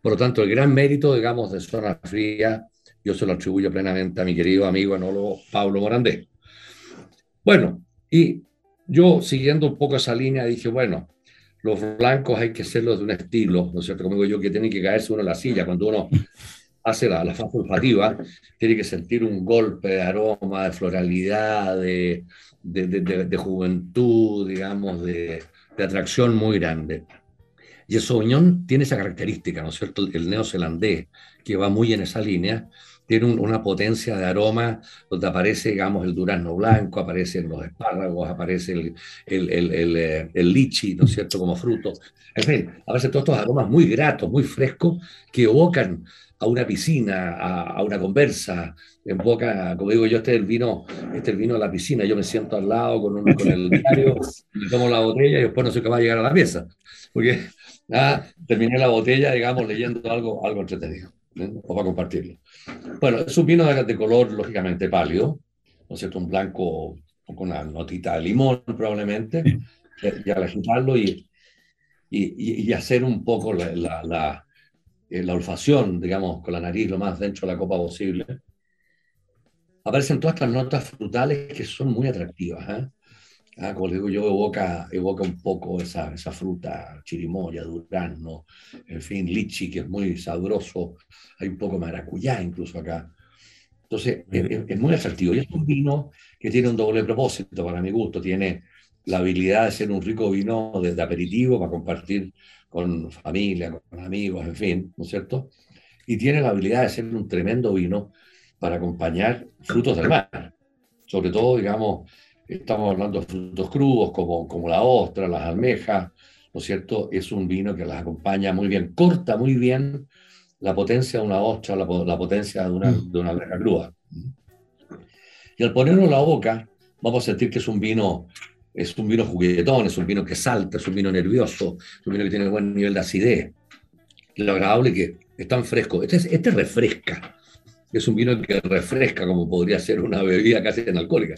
Por lo tanto, el gran mérito, digamos, de zona fría, yo se lo atribuyo plenamente a mi querido amigo enólogo Pablo Morandé. Bueno, y yo siguiendo un poco esa línea dije, bueno, los blancos hay que hacerlos de un estilo, ¿no es cierto? Como digo yo, que tienen que caerse uno en la silla. Cuando uno hace la, la fase olfativa, tiene que sentir un golpe de aroma, de floralidad, de, de, de, de juventud, digamos, de, atracción muy grande. Y el Sauvignon tiene esa característica, ¿no es cierto? El neozelandés, que va muy en esa línea, tiene una potencia de aroma donde aparece, digamos, el durazno blanco, aparecen los espárragos, aparece el, el, el, eh, el, lichi, ¿no es cierto?, como fruto. En fin, aparecen todos estos aromas muy gratos, muy frescos, que evocan a una piscina, a, a, una conversa, en boca, como digo yo, este es el vino, este es el vino de la piscina, yo me siento al lado con, un, con el diario, me tomo la botella y después no qué va a llegar a la pieza, porque ah, terminé la botella, digamos, leyendo algo, algo entretenido, ¿eh? o para compartirlo. Bueno, es un vino de, color lógicamente pálido, ¿no es cierto? Un blanco con una notita de limón probablemente, y al agitarlo y, y, y, hacer un poco la, la, la, eh, la, olfacción, digamos, con la nariz lo más dentro de la copa posible, aparecen todas estas notas frutales que son muy atractivas. ¿eh? Ah, como digo yo, evoca, evoca un poco esa, esa fruta, chirimoya, durazno, en fin, lichi, que es muy sabroso. Hay un poco de maracuyá incluso acá. Entonces, es, es, muy atractivo. Y es un vino que tiene un doble propósito para mi gusto. Tiene la habilidad de ser un rico vino de, aperitivo para compartir con familia, con amigos, en fin, ¿no es cierto? Y tiene la habilidad de ser un tremendo vino para acompañar frutos del mar. Sobre todo, digamos, Estamos hablando de frutos crudos como, como la ostra, las almejas, ¿no es cierto? Es un vino que las acompaña muy bien, corta muy bien la potencia de una ostra, la, la potencia de una, de una almeja cruda. Y al ponerlo en la boca, vamos a sentir que es un vino, es un vino juguetón, es un vino que salta, es un vino nervioso, es un vino que tiene buen nivel de acidez. Lo agradable que es tan fresco. Este, este refresca. Es un vino que refresca como podría ser una bebida casi alcohólica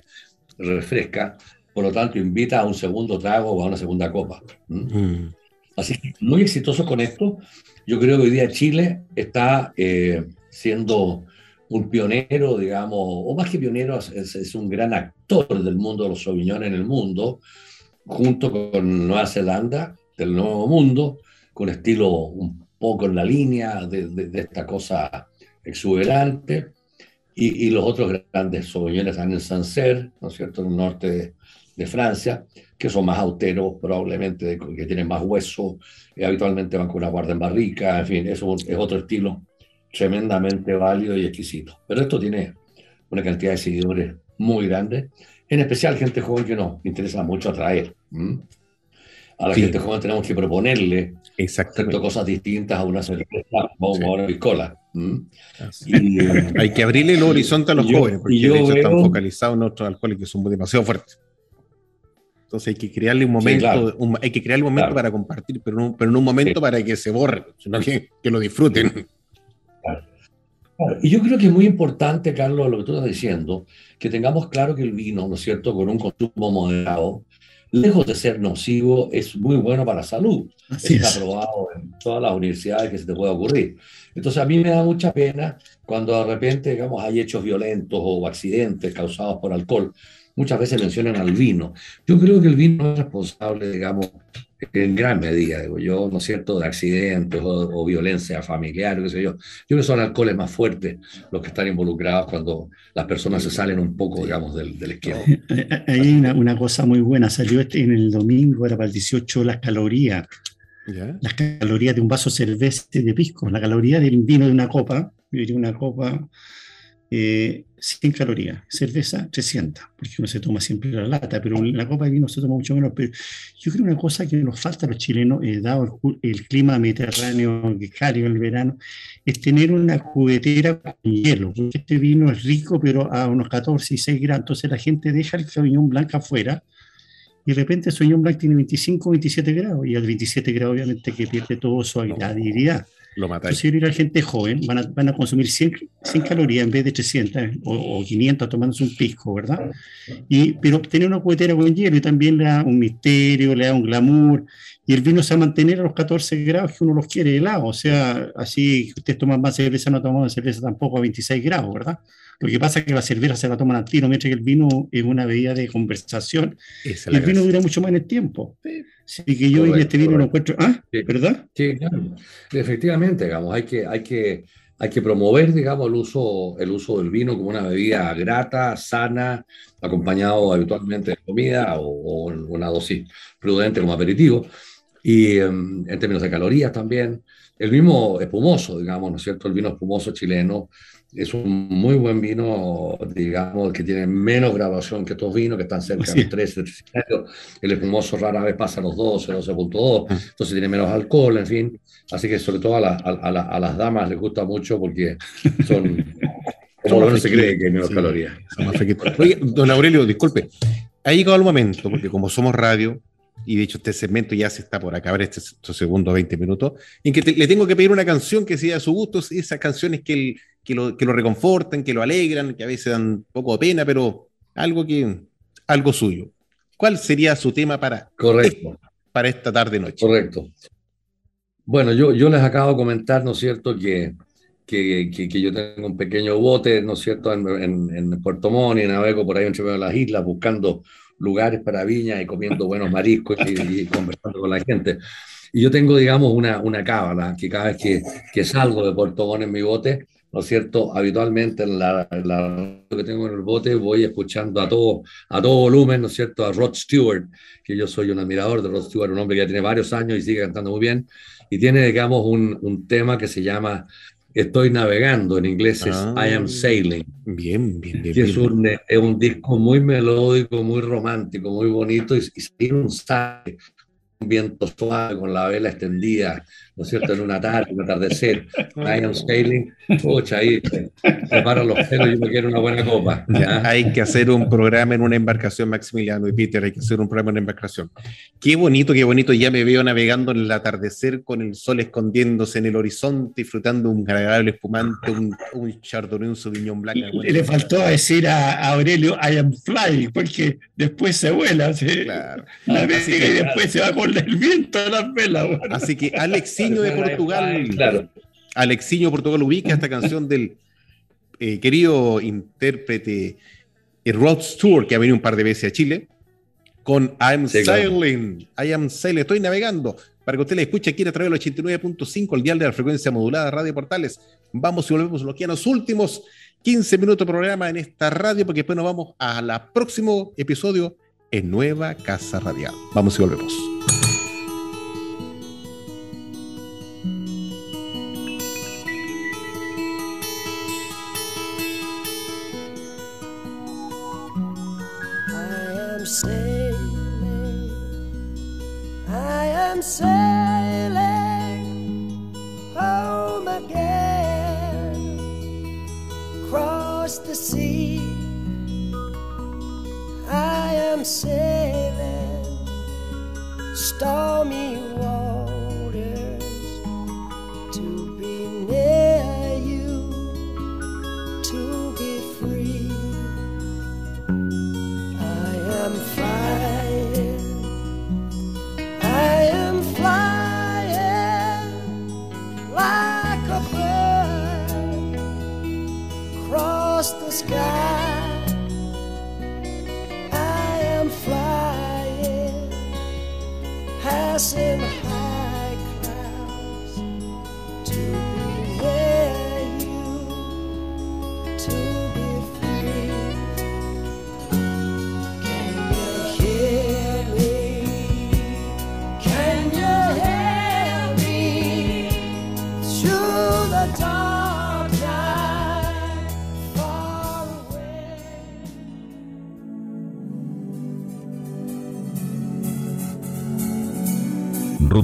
refresca, por lo tanto invita a un segundo trago o a una segunda copa. Mm. Así que muy exitoso con esto. Yo creo que hoy día Chile está eh, siendo un pionero, digamos, o más que pionero, es, es, un gran actor del mundo de los Sauvignon en el mundo, junto con Nueva Zelanda, del Nuevo Mundo, con estilo un poco en la línea de, esta cosa exuberante. Y, los otros grandes sauvignones están en Sancerre, ¿no es cierto?, en el norte de, Francia, que son más austeros, probablemente, que tienen más hueso, y habitualmente van con una guarda en barrica, en fin, eso es otro estilo tremendamente válido y exquisito. Pero esto tiene una cantidad de seguidores muy grande, en especial gente joven que nos interesa mucho atraer. A la gente joven tenemos que proponerle cosas distintas a una cerveza o a una piscola. Eh, Hay que abrirle el horizonte a los jóvenes, porque de hecho están focalizados en otros alcoholes que son demasiado fuertes. Entonces hay que crearle un momento, hay que crearle un momento para compartir, pero, no, pero no un momento para que se borre, sino que, que lo disfruten. Y yo creo que es muy importante, Carlos, lo que tú estás diciendo, que tengamos claro que el vino, ¿no es cierto?, con un consumo moderado, lejos de ser nocivo, es muy bueno para la salud. Está aprobado en todas las universidades que se te pueda ocurrir. Entonces a mí me da mucha pena cuando de repente, digamos, hay hechos violentos o accidentes causados por alcohol. Muchas veces mencionan al vino. Yo creo que el vino es responsable, digamos, en gran medida, digo yo, ¿no es cierto?, de accidentes o, violencia familiar, qué sé yo. Yo creo que son alcoholes más fuertes los que están involucrados cuando las personas se salen un poco, digamos, del, del esquema. Eh, eh, hay una, una, cosa muy buena, salió este en el domingo, era para el 18, las calorías. Las calorías de un vaso de cerveza de pisco, la caloría del vino de una copa, de una copa eh, 100 calorías, cerveza 300, porque uno se toma siempre la lata, pero la copa de vino se toma mucho menos. Pero yo creo una cosa que nos falta a los chilenos, eh, dado el, clima mediterráneo que cálido en el verano, es tener una cubetera con hielo, porque este vino es rico, pero a unos 14 y 6 grados, entonces la gente deja el Sauvignon blanco afuera, y de repente el Sauvignon blanco tiene 25 27 grados, y al 27 grados obviamente que pierde todo su agradabilidad lo matáis. Si la gente joven, van a, van a consumir 100, 100, calorías en vez de 300 o, 500 tomándose un pisco, ¿verdad? Y, pero tener una cubetera con hielo y también le da un misterio, le da un glamour, y el vino se va a mantener a los 14 grados que uno los quiere helado, o sea, así ustedes toman más cerveza, no toman cerveza tampoco a 26 grados, ¿verdad? Lo que pasa es que la cerveza se la toman al tiro, mientras que el vino es una bebida de conversación. y el vino dura mucho más en el tiempo. Así que yo en este vino lo encuentro. ¿Ah? ¿Verdad? Sí, Efectivamente, digamos, hay que, hay que, hay que promover, digamos, el uso, el uso del vino como una bebida grata, sana, acompañado habitualmente de comida o, una dosis prudente como aperitivo. Y em, en términos de calorías también. El mismo espumoso, digamos, ¿no es cierto? El vino espumoso chileno es un muy buen vino, digamos, que tiene menos graduación que estos vinos, que están cerca de 13, 13 El espumoso rara vez pasa a los 12, 12.2, ah. entonces tiene menos alcohol, en fin. Así que sobre todo a, a, las damas les gusta mucho porque son... Como no se cree que hay menos calorías. Oye, don Aurelio, disculpe, ha llegado el momento, porque como somos radio, y de hecho este segmento ya se está por acabar, este, estos segundos 20 minutos, en que le tengo que pedir una canción que sea a su gusto, esas canciones que, el, que, lo, que lo reconfortan, que lo alegran, que a veces dan un poco de pena, pero algo que algo suyo. ¿Cuál sería su tema para, Correcto. para esta tarde-noche? Correcto. Bueno, yo, yo les acabo de comentar, ¿no es cierto?, que, que, que, yo tengo un pequeño bote, ¿no es cierto?, en, en, en Puerto Montt y navego por ahí entre las islas buscando lugares para viña y comiendo buenos mariscos y, conversando con la gente. Y yo tengo, digamos, una, una cábala que cada vez que, que salgo de Puerto Montt en mi bote, ¿no es cierto? Habitualmente en la, la, que tengo en el bote voy escuchando a todo, a todo volumen, ¿no es cierto? A Rod Stewart, que yo soy un admirador de Rod Stewart, un hombre que ya tiene varios años y sigue cantando muy bien. Y tiene, digamos, un, un tema que se llama Estoy navegando, en inglés es I am ah, sailing. Bien, bien, bien. es, un, es un disco muy melódico, muy romántico, muy bonito y, y un saque, un viento suave con la vela extendida, ¿no es cierto? En una tarde, un atardecer. I am sailing. Pucha, ahí prepara los pelos y me quiero una buena copa. Hay que hacer un programa en una embarcación, Maximiliano y Peter, hay que hacer un programa en una embarcación. Qué bonito, qué bonito. Ya me veo navegando en el atardecer con el sol escondiéndose en el horizonte, disfrutando un agradable espumante, un, un chardonnay, un sauvignon blanc. Le faltó decir a, Aurelio, I am flying, porque después se vuela. Claro. La vez que, después se va con el viento a las velas. Así que Alex de Portugal. Claro. Alexiño Portugal ubica esta canción del eh, querido intérprete eh, Rod Stewart, que ha venido un par de veces a Chile, con I'm Sailing. I am sailing, estoy navegando. Para que usted le escuche aquí a través del 89.5, el dial de la frecuencia modulada Radio Portales. Vamos y volvemos los que los últimos 15 minutos de programa en esta radio, porque después nos vamos al próximo episodio en Nueva Casa Radial. Vamos y volvemos.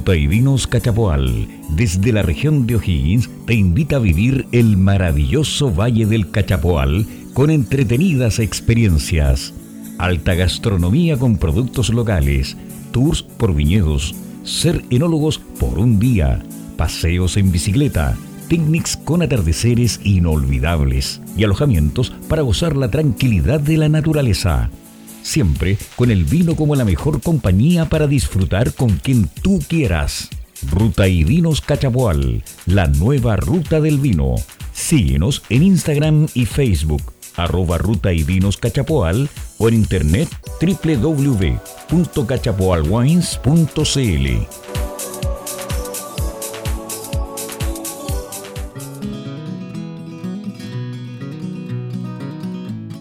Ruta y Vinos Cachapoal, desde la región de O'Higgins, te invita a vivir el maravilloso Valle del Cachapoal con entretenidas experiencias, alta gastronomía con productos locales, tours por viñedos, ser enólogos por un día, paseos en bicicleta, picnics con atardeceres inolvidables y alojamientos para gozar la tranquilidad de la naturaleza siempre con el vino como la mejor compañía para disfrutar con quien tú quieras. Ruta y Vinos Cachapoal, la nueva ruta del vino. Síguenos en Instagram y Facebook, arroba Ruta y Vinos Cachapoal o en internet www.cachapoalwines.cl.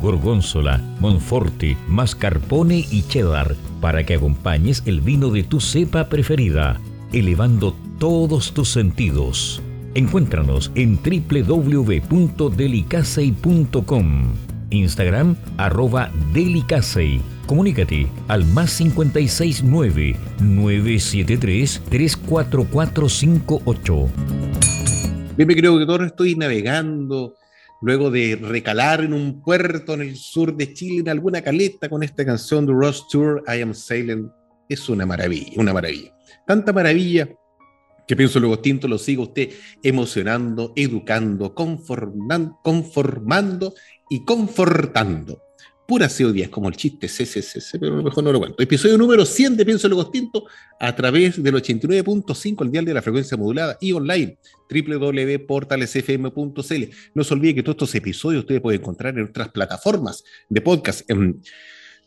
gorgonzola, monforte, mascarpone y cheddar para que acompañes el vino de tu cepa preferida, elevando todos tus sentidos. Encuéntranos en www.delicasey.com, Instagram arroba delicasey. Comunícate al más 569 973 34458. Bien, mi querido auditor, estoy navegando luego de recalar en un puerto en el sur de Chile, en alguna caleta con esta canción de Ross Tour, I Am Sailing. Es una maravilla, una maravilla. Tanta maravilla que pienso luego tinto lo sigue usted emocionando, educando, conforman- conformando y confortando. Pura CO10, como el chiste CCCC, pero a lo mejor no lo cuento. Episodio número 100 de Pienso Luego Tinto a través del 89.5, el dial de la frecuencia modulada y online, www.portalesfm.cl. No se olvide que todos estos episodios ustedes pueden encontrar en otras plataformas de podcast, en,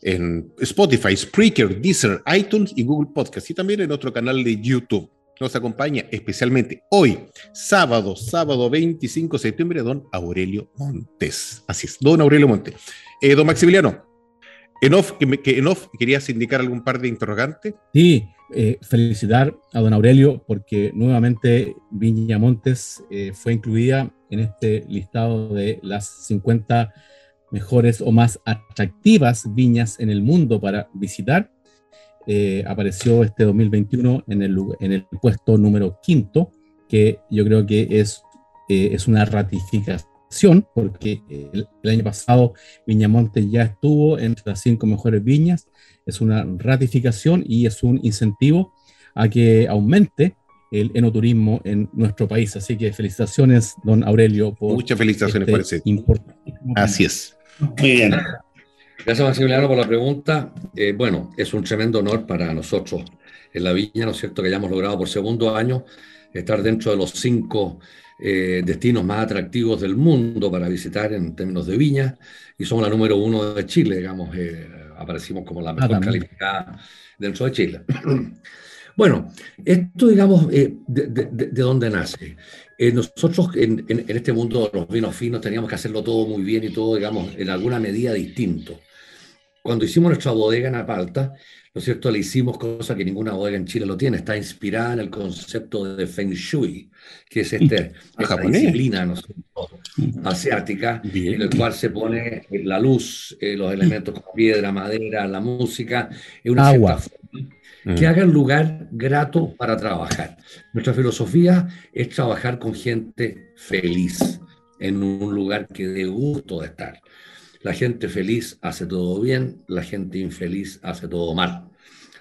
en Spotify, Spreaker, Deezer, iTunes y Google Podcast, y también en otro canal de YouTube. Nos acompaña especialmente hoy, sábado, sábado 25 de septiembre, don Aurelio Montes. Así es, don Aurelio Montes. Eh, don Maximiliano, en off, que, que en off querías indicar algún par de interrogantes. Sí, eh, felicitar a don Aurelio porque nuevamente Viña Montes eh, fue incluida en este listado de las 50 mejores o más atractivas viñas en el mundo para visitar. Eh, apareció este 2021 en el, en el puesto número quinto, que yo creo que es, eh, es una ratificación, porque el, el año pasado Viña Montes ya estuvo entre las cinco mejores viñas es una ratificación y es un incentivo a que aumente el enoturismo en nuestro país. Así que felicitaciones, don Aurelio, por Muchas felicitaciones este por Así es. Muy bien. Gracias, Maximiliano, por la pregunta. Eh, bueno, es un tremendo honor para nosotros en la Viña, ¿no es cierto?, que hayamos logrado por segundo año estar dentro de los cinco eh, destinos más atractivos del mundo para visitar en términos de viña, y somos la número uno de Chile, digamos, eh, aparecimos como la mejor también. calificada dentro de Chile. Bueno, esto, digamos, eh, de, de- de- de dónde nace? Eh, nosotros en, en- en este mundo de los vinos finos teníamos que hacerlo todo muy bien y todo, digamos, en alguna medida distinto. Cuando hicimos nuestra bodega en Apalta, ¿no es cierto? Le hicimos cosas que ninguna bodega en Chile lo tiene. Está inspirada en el concepto de Feng Shui, que es este, esta japonés. disciplina ¿no es asiática, en el cual se pone la luz, eh, los elementos como piedra, madera, la música, en una Agua. forma que haga el lugar grato para trabajar. Nuestra filosofía es trabajar con gente feliz, en un lugar que dé gusto de estar. La gente feliz hace todo bien, la gente infeliz hace todo mal.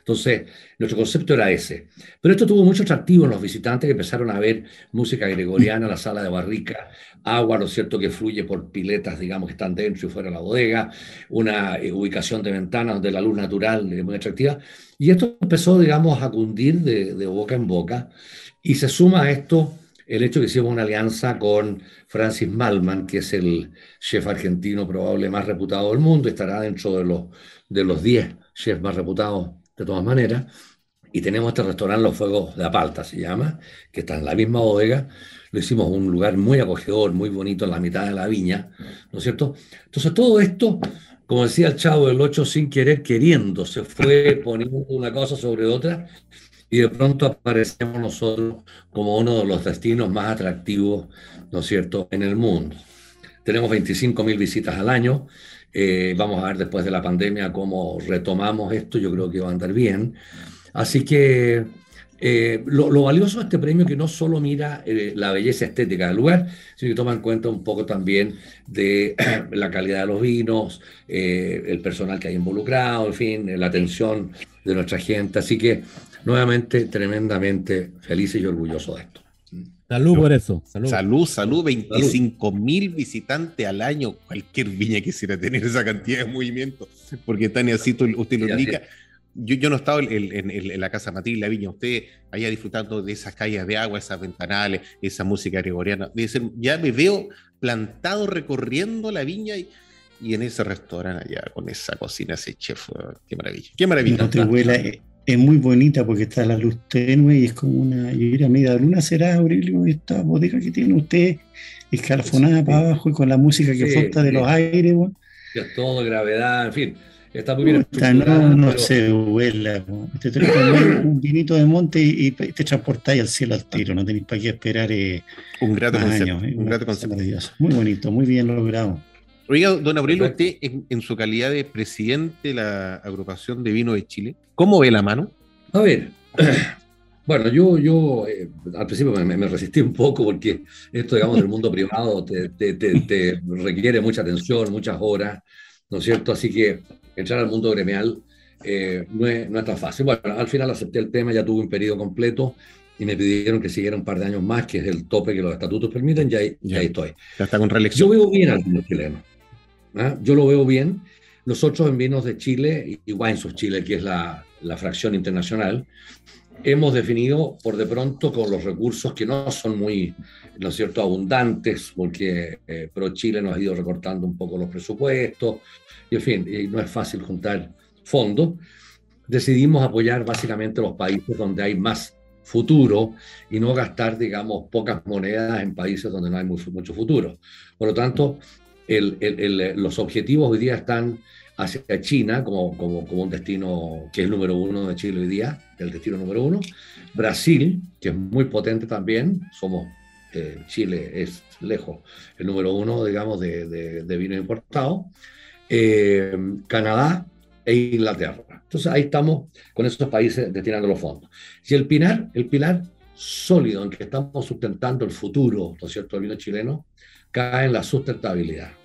Entonces, nuestro concepto era ese. Pero esto tuvo mucho atractivo en los visitantes que empezaron a ver música gregoriana, la sala de barrica, agua, ¿no es cierto?, que fluye por piletas, digamos, que están dentro y fuera de la bodega, una eh, ubicación de ventanas donde la luz natural es muy atractiva. Y esto empezó, digamos, a cundir de, de boca en boca. Y se suma a esto el hecho que hicimos una alianza con Francis Malman, que es el chef argentino probable más reputado del mundo, estará dentro de los, de los 10 chefs más reputados de todas maneras. Y tenemos este restaurante Los Fuegos de Apalta, se llama, que está en la misma bodega. Lo hicimos un lugar muy acogedor, muy bonito en la mitad de la viña, ¿no es cierto? Entonces todo esto, como decía el chavo del 8, sin querer, queriendo, se fue poniendo una cosa sobre otra y de pronto aparecemos nosotros como uno de los destinos más atractivos, ¿no es cierto?, en el mundo. Tenemos 25 mil visitas al año. Eh, vamos a ver después de la pandemia cómo retomamos esto. Yo creo que va a andar bien. Así que eh, lo, valioso de este premio es que no solo mira eh, la belleza estética del lugar, sino que toma en cuenta un poco también de la calidad de los vinos, el personal que hay involucrado, en fin, la atención de nuestra gente. Así que nuevamente tremendamente felices y orgullosos de esto. Salud por eso. Salud. Salud, salud, 25 mil visitantes al año. Cualquier viña quisiera tener esa cantidad de movimiento, porque Tania, así tú- usted lo indica. Yo, yo no he estado en, en- en- en la Casa Matriz, la viña, usted allá disfrutando de esas calles de agua, esas ventanales, esa música gregoriana. Ser- ya me veo plantado recorriendo la viña y, y en ese restaurante allá, con esa cocina, ese chef. Qué maravilla, qué maravilla. No te huela, eh, es muy bonita porque está la luz tenue y es como una, yo diría media luna será Aurelio esta bodega que tiene usted escalafonada Sí. para abajo y con la música que Sí, flota de sí. los aires, weón. Ya todo gravedad, en fin, está muy bien Puta, no, no pero- se huela, weón. te traes un, un vinito de monte y, y te transportáis al cielo al tiro, no tenéis para qué esperar eh, Un grato concepto. eh, un grato concepto. Muy bonito, muy bien logrado. Oiga, don Aurelio, usted en, en su calidad de presidente de la agrupación de vino de Chile, ¿cómo ve la mano? A ver, bueno, yo, yo eh, al principio me, me resistí un poco porque esto, digamos, del mundo privado te, te- te- te requiere mucha atención, muchas horas, ¿no es cierto? Así que entrar al mundo gremial eh, no, es, no es tan fácil. Bueno, al final acepté el tema, ya tuve un periodo completo y me pidieron que siguiera un par de años más, que es el tope que los estatutos permiten, y ahí, y Ya. ahí estoy. Ya está con Yo reelección. veo bien al vino chileno. ¿Ah? Yo lo veo bien. Nosotros en Vinos de Chile y Wines of Chile, que es la, la fracción internacional, hemos definido por de pronto con los recursos que no son muy, ¿no es cierto?, abundantes, porque eh, Pro Chile nos ha ido recortando un poco los presupuestos, y en fin, y no es fácil juntar fondos. Decidimos apoyar básicamente los países donde hay más futuro y no gastar, digamos, pocas monedas en países donde no hay mucho, mucho futuro. Por lo tanto, el- el- el- los objetivos hoy día están hacia China como, como, como un destino que es el número uno de Chile hoy día, el destino número uno. Brasil, que es muy potente también, somos, eh, Chile es lejos el número uno, digamos, de, de, de vino importado. Eh, Canadá e Inglaterra. Entonces ahí estamos con esos países destinando los fondos. Y el pilar, el pilar sólido en que estamos sustentando el futuro, ¿no es cierto?, del vino chileno, cae en la sustentabilidad.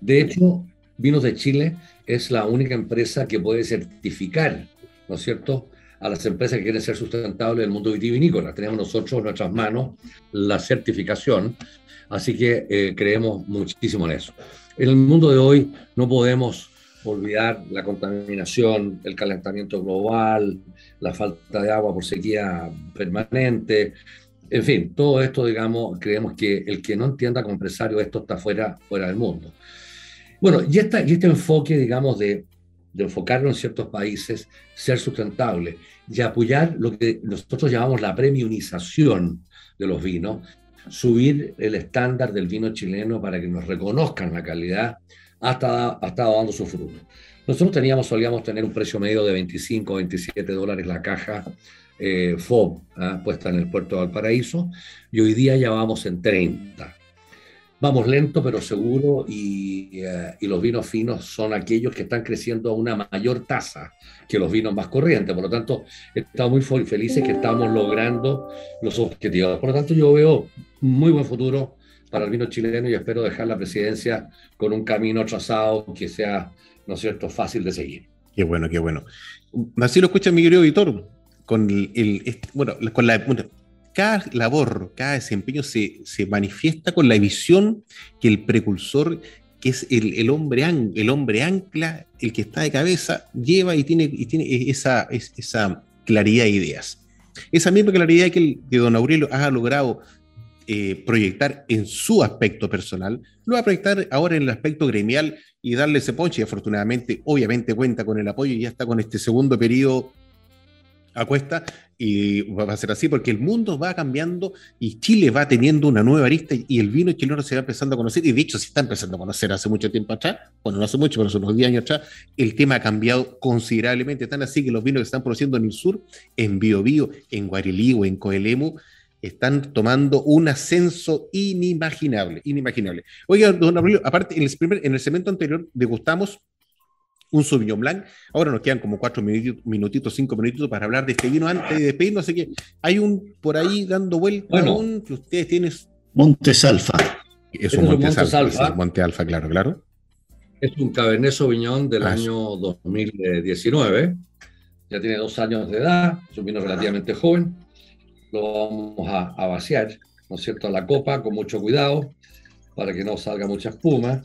De hecho, Vinos de Chile es la única empresa que puede certificar, ¿no es cierto?, a las empresas que quieren ser sustentables del mundo vitivinícola. Tenemos nosotros en nuestras manos la certificación, así que eh, creemos muchísimo en eso. En el mundo de hoy no podemos olvidar la contaminación, el calentamiento global, la falta de agua por sequía permanente, en fin, todo esto, digamos, creemos que el que no entienda como empresario esto está fuera, fuera del mundo. Bueno, y, este enfoque, digamos, de, enfocarlo en ciertos países, ser sustentable y apoyar lo que nosotros llamamos la premiumización de los vinos, subir el estándar del vino chileno para que nos reconozcan la calidad, ha estado, ha estado dando su fruto. Nosotros teníamos, solíamos tener un precio medio de 25 o 27 dólares la caja eh, FOB ¿ah? puesta en el puerto de Valparaíso y hoy día ya vamos en 30. Vamos lento pero seguro y, eh, y los vinos finos son aquellos que están creciendo a una mayor tasa que los vinos más corrientes. Por lo tanto, estamos muy fel- felices que estamos logrando los objetivos. Por lo tanto, yo veo muy buen futuro para el vino chileno y espero dejar la presidencia con un camino trazado que sea, ¿no es cierto?, fácil de seguir. Qué bueno, qué bueno. Así lo escucha mi querido Vitor. Con el, el- bueno, con la, bueno, cada labor, cada desempeño se, se manifiesta con la visión que el precursor, que es el, el hombre, el hombre ancla, el que está de cabeza, lleva y tiene, y tiene esa, es- esa claridad de ideas. Esa misma claridad que, el, que don Aurelio ha logrado eh, proyectar en su aspecto personal, lo va a proyectar ahora en el aspecto gremial y darle ese ponche. Y afortunadamente, obviamente, cuenta con el apoyo y ya está con este segundo periodo a cuesta. Y va a ser así porque el mundo va cambiando y Chile va teniendo una nueva arista y el vino chileno se va empezando a conocer. Y de hecho, se está empezando a conocer hace mucho tiempo atrás. Bueno, no hace mucho, pero hace unos 10 años atrás. El tema ha cambiado considerablemente. Tan así que los vinos que están produciendo en el sur, en Biobío, en Guarilí o en Coelemu, están tomando un ascenso inimaginable, inimaginable. Oiga, don Aurelio, aparte, en el, primer, en el segmento anterior degustamos un Sauvignon Blanc. Ahora nos quedan como cuatro minutitos, cinco minutitos para hablar de este vino antes de despedirnos. Así que hay un por ahí dando vuelta, Bueno. un que ustedes tienen. Montes Alfa. Es es un un Monte Montes Alfa. Alfa. Monte Alfa, claro, claro. Es un Cabernet Sauvignon del Ah, año 2019. Ya tiene dos años de edad, es un vino relativamente joven. Lo vamos a, a vaciar, ¿no es cierto?, a la copa con mucho cuidado para que no salga mucha espuma.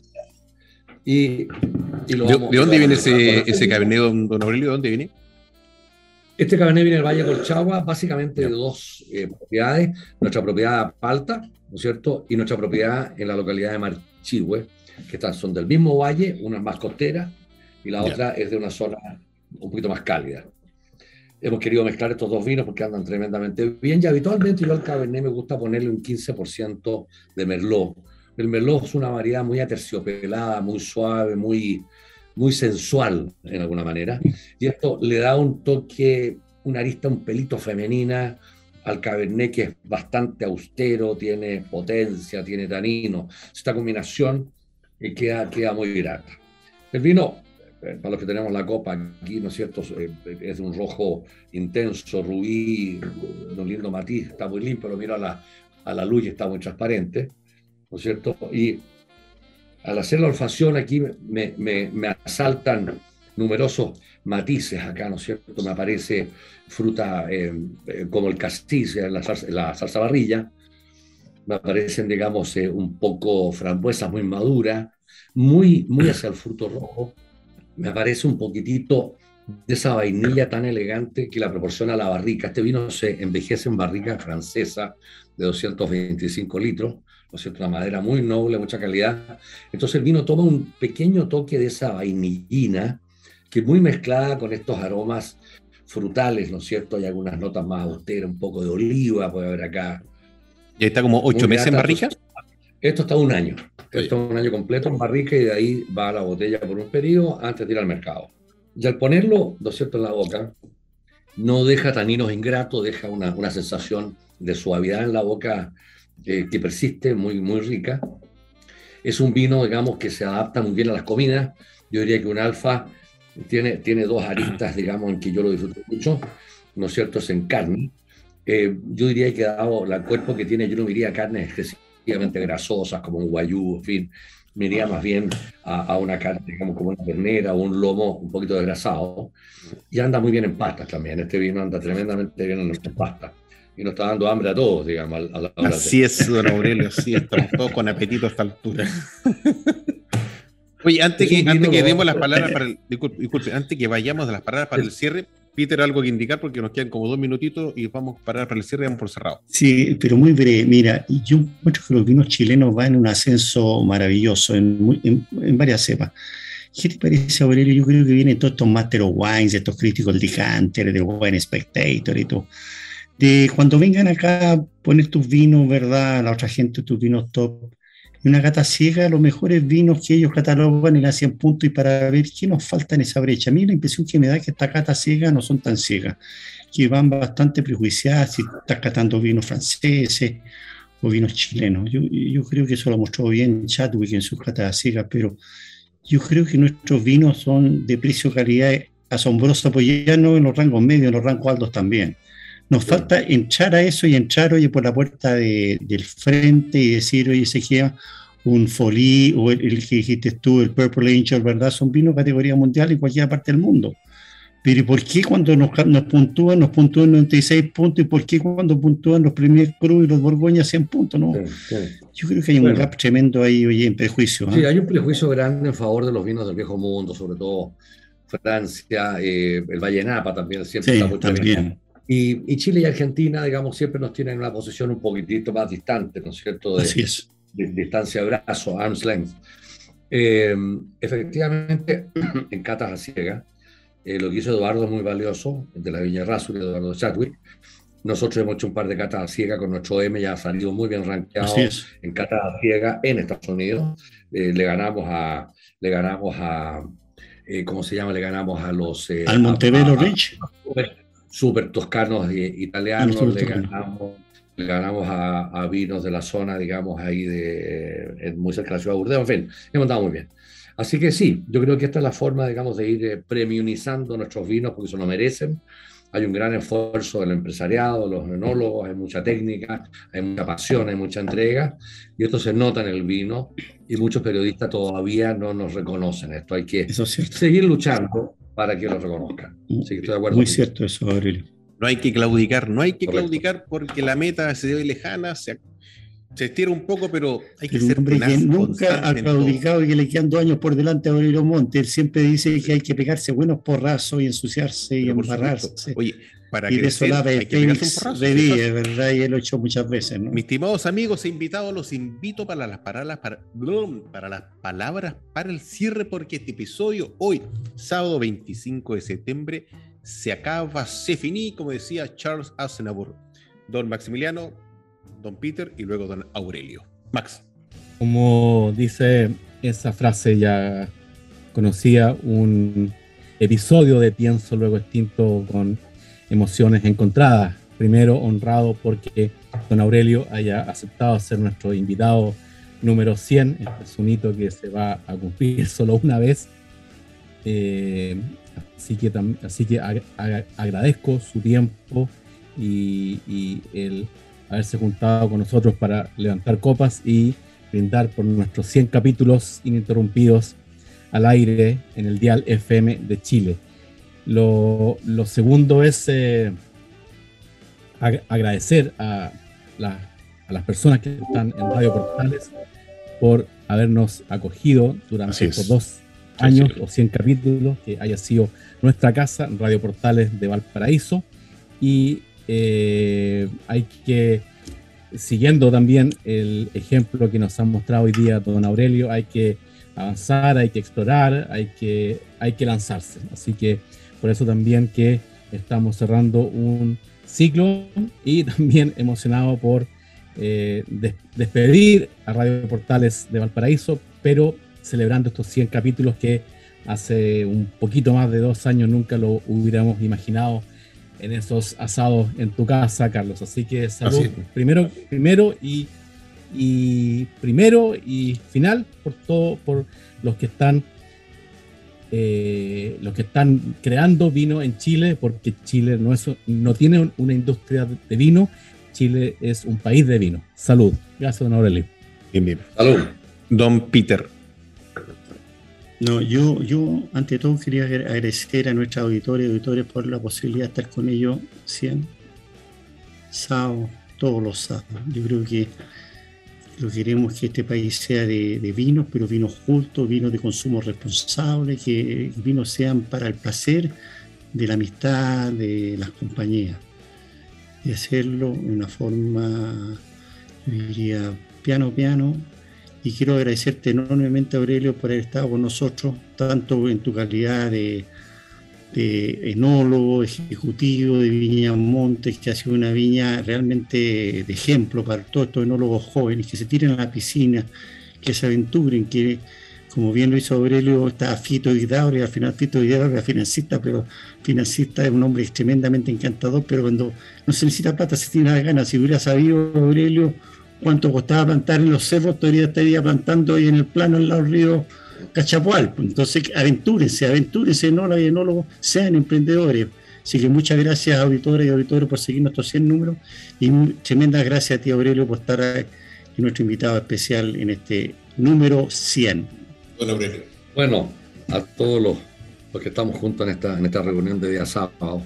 Y, y lo ¿De, de dónde viene ese, ese Cabernet, don, don Aurelio? ¿De dónde viene? Este Cabernet viene del Valle Colchagua, básicamente de dos eh, propiedades. Nuestra propiedad Palta, ¿no es cierto? Y nuestra propiedad en la localidad de Marchihue, que están, son del mismo valle, una es más costera y la Ya. otra es de una zona un poquito más cálida. Hemos querido mezclar estos dos vinos porque andan tremendamente bien y habitualmente yo al Cabernet me gusta ponerle un 15% de Merlot. El Merlot es una variedad muy aterciopelada, muy suave, muy, muy sensual en alguna manera. Y esto le da un toque, una arista un pelito femenina al Cabernet que es bastante austero, tiene potencia, tiene tanino. Esta combinación eh, queda, queda muy grata. El vino, eh, para los que tenemos la copa aquí, ¿no es cierto? Eh, Es un rojo intenso, rubí, un lindo matiz, está muy limpio, lo miro a la, a la luz y está muy transparente, ¿no es cierto? Y al hacer la olfacción aquí me, me, me asaltan numerosos matices acá, ¿no es cierto? Me aparece fruta eh, eh, como el castis, eh, la salsa, la salsa barrilla, me aparecen, digamos, un poco frambuesas muy maduras, muy, muy hacia el fruto rojo, me aparece un poquitito de esa vainilla tan elegante que la proporciona la barrica. Este vino se envejece en barrica francesa de 225 litros, ¿no es cierto? Una madera muy noble, mucha calidad. Entonces el vino toma un pequeño toque de esa vainillina que muy mezclada con estos aromas frutales, ¿no es cierto? Hay algunas notas más austeras, un poco de oliva, puede haber acá. Ya está como ocho Muy meses en barrica. Esto está un año. Esto es un año completo en barrica y de ahí va a la botella por un periodo antes de ir al mercado. Y al ponerlo, ¿no es cierto?, en la boca, no deja taninos ingratos, deja una, una sensación de suavidad en la boca eh, que persiste, muy, muy rica. Es un vino, digamos, que se adapta muy bien a las comidas. Yo diría que un alfa tiene, tiene dos aristas, digamos, en que yo lo disfruto mucho, ¿no es cierto?, es en carne. Eh, yo diría que dado el cuerpo que tiene, yo no diría carnes excesivamente grasosas como un guayú, en fin. me iría más bien a, a una carne, digamos, como una ternera o un lomo un poquito desgrasado. Y anda muy bien en pastas también. Este vino anda tremendamente bien en nuestras pastas. Y nos está dando hambre a todos, digamos, a la- a la hora de- Así es, don Aurelio, sí, estamos todos con apetito a esta altura. Oye, antes Es que, antes que demos las palabras para el. Disculpe, disculpe, antes que vayamos de las palabras para el cierre, Peter, algo que indicar porque nos quedan como dos minutitos y vamos a parar para el cierre y vamos por cerrado. Sí, pero muy breve. Mira, yo encuentro que los vinos chilenos van en un ascenso maravilloso en, muy- en- en varias cepas. ¿Qué te parece, Aurelio? Yo creo que vienen todos estos Master of Wines, estos críticos del Decanter, del Wine Spectator y todo. De cuando vengan acá a tus vinos, ¿verdad? La otra gente, tus vinos top. Una cata ciega, los mejores vinos que ellos catalogan y le hacen punto y para ver qué nos falta en esa brecha. A mí la impresión que me da es que estas catas ciegas no son tan ciegas que van bastante prejuiciadas si estás catando vinos franceses o vinos chilenos. Yo, yo creo que eso lo mostró bien Chadwick en sus catas ciegas, pero yo creo que nuestros vinos son de precio-calidad asombrosa, pues ya no en los rangos medios, en los rangos altos también. Nos falta entrar a eso y entrar, oye, por la puerta de- del frente y decir, oye, se queda un Folí o el, el que dijiste tú, el Purple Angel, ¿verdad? Son vinos categoría mundial en cualquier parte del mundo. Pero ¿y por qué cuando nos, nos puntúan, nos puntúan 96 puntos? ¿Y por qué cuando puntúan los Premier Cruz y los Borgoña 100 puntos? No, Sí, sí. yo creo que hay un Bueno. gap tremendo ahí, oye, en prejuicio. ¿ah? Sí, hay un prejuicio grande en favor de los vinos del viejo mundo, sobre todo Francia, eh, el Valle Napa también siempre Sí, está muy también. Y, y Chile y Argentina, digamos, siempre nos tienen en una posición un poquitito más distante, ¿no es cierto? De, Así es. de- distancia de brazo, arm's length. Eh, efectivamente, en catas a ciega, eh, lo que hizo Eduardo es muy valioso, de la Viña Razo y Eduardo Chadwick. Nosotros hemos hecho un par de catas a ciega con nuestro M, ya ha salido muy bien rankeado en catas a ciega en Estados Unidos. Eh, le ganamos a, le ganamos a, eh, ¿cómo se llama? Le ganamos a los... eh, Al Montevero a- a- Super toscanos eh, italianos, le ganamos, le ganamos a, a vinos de la zona, digamos, ahí de, en- muy cerca de la ciudad de Burdeos, en fin, hemos andado muy bien. Así que sí, yo creo que esta es la forma, digamos, de ir eh, premiumizando nuestros vinos porque se lo merecen. Hay un gran esfuerzo del empresariado, de los enólogos, hay mucha técnica, hay mucha pasión, hay mucha entrega, y esto se nota en el vino, y muchos periodistas todavía no nos reconocen esto. Hay que Eso es seguir luchando para que lo reconozcan. Así que estoy de acuerdo. Muy cierto eso, Aurelio. No hay que claudicar, no hay que Correcto. claudicar porque la meta se ve lejana, se, se estira un poco, pero hay que Pero ser hombre que nunca ha claudicado y que le quedan dos años por delante a Aurelio Monte. Él siempre dice que hay que pegarse buenos porrazos y ensuciarse y Pero por embarrarse. Oye, para y de crecer eso la hay que un porrazo. revive, ¿verdad? Y él lo ha hecho muchas veces, ¿no? Mis estimados amigos e invitados, los invito para las palabras para, para las palabras para el cierre, porque este episodio hoy, sábado 25 de septiembre, se acaba, se finí, como decía Charles Aznavour. Don Maximiliano, Don Peter y luego Don Aurelio. Max. Como dice esa frase ya conocía, un episodio de Pienso Luego Extinto con emociones encontradas. Primero, honrado porque don Aurelio haya aceptado ser nuestro invitado número 100. Este es un hito que se va a cumplir solo una vez. Eh, así que, así que ag- ag- agradezco su tiempo y, y el haberse juntado con nosotros para levantar copas y brindar por nuestros 100 capítulos ininterrumpidos al aire en el Dial FM de Chile. Lo, lo segundo es eh, ag- agradecer a, la- a las personas que están en Radio Portales por habernos acogido durante es. estos dos años sí. o 100 capítulos, que haya sido nuestra casa, Radio Portales de Valparaíso. Y eh, hay que, siguiendo también el ejemplo que nos ha mostrado hoy día don Aurelio, hay que avanzar, hay que explorar, hay que, hay que lanzarse. Así que por eso también que estamos cerrando un ciclo y también emocionado por eh, des- despedir a Radio Portales de Valparaíso, pero celebrando estos 100 capítulos que hace un poquito más de dos años nunca lo hubiéramos imaginado en esos asados en tu casa, Carlos. Así que salud Así primero, primero y, y primero y final por todo, por los que están eh, los que están creando vino en Chile, porque Chile no, es, no tiene un- una industria de vino, Chile es un país de vino. Salud. Gracias, don Aurelio. Bien, bien. Salud. Don Peter, No, yo, yo ante todo quería agra- agradecer a nuestra auditoria y auditores por la posibilidad de estar con ellos 100 sábados, todos los sábados. Yo creo que queremos que este país sea de, vinos, pero vinos justos, vinos de consumo responsable, que vinos sean para el placer de la amistad, de las compañías. Y hacerlo de una forma, diría, piano piano, y quiero agradecerte enormemente, Aurelio, por haber estado con nosotros, tanto en tu calidad de, de enólogo, ejecutivo de Viña Montes, que ha sido una viña realmente de ejemplo para todos estos enólogos jóvenes que se tiren a la piscina, que se aventuren, que, como bien lo hizo Aurelio, está Fito Guidauri, al final Fito Guidauri es financista, pero financista es un hombre tremendamente encantador, pero cuando no se necesita plata, se tiene las ganas. Si hubiera sabido, Aurelio, cuánto costaba plantar en los cerros, todavía estaría plantando ahí en el plano al lado del río Cachapual. Entonces, aventúrense, aventúrense, enólogos y enólogos, sean emprendedores. Así que muchas gracias, auditores y auditores, por seguir nuestros 100 números. Y tremendas gracias a ti, Aurelio, por estar y nuestro invitado especial en este número 100. Don Aurelio. Bueno, a todos los, los que estamos juntos en esta, en esta reunión de día sábado,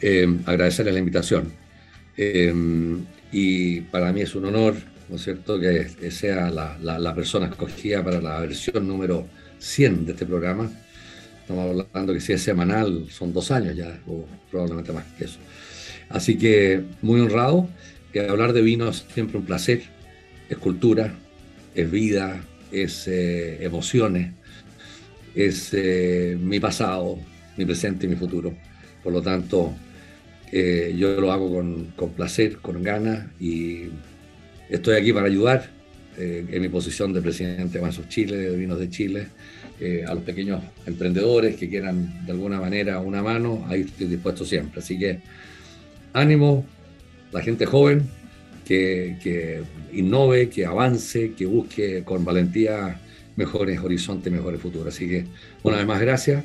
eh, agradecerles la invitación. Eh, y para mí es un honor, ¿no es cierto?, que sea la, la- la persona escogida para la versión número 100 de este programa. Estamos hablando que si es semanal, son dos años ya, o probablemente más que eso. Así que muy honrado, que hablar de vino es siempre un placer, es cultura, es vida, es eh, emociones, es eh, mi pasado, mi presente y mi futuro. Por lo tanto, eh, yo lo hago con, con placer, con ganas y estoy aquí para ayudar eh, en mi posición de presidente de Chile, de Vinos de Chile, eh, a los pequeños emprendedores que quieran de alguna manera una mano, ahí estoy dispuesto siempre. Así que ánimo, la gente joven, que, que innove, que avance, que busque con valentía mejores horizontes, mejores futuros. Así que una vez más gracias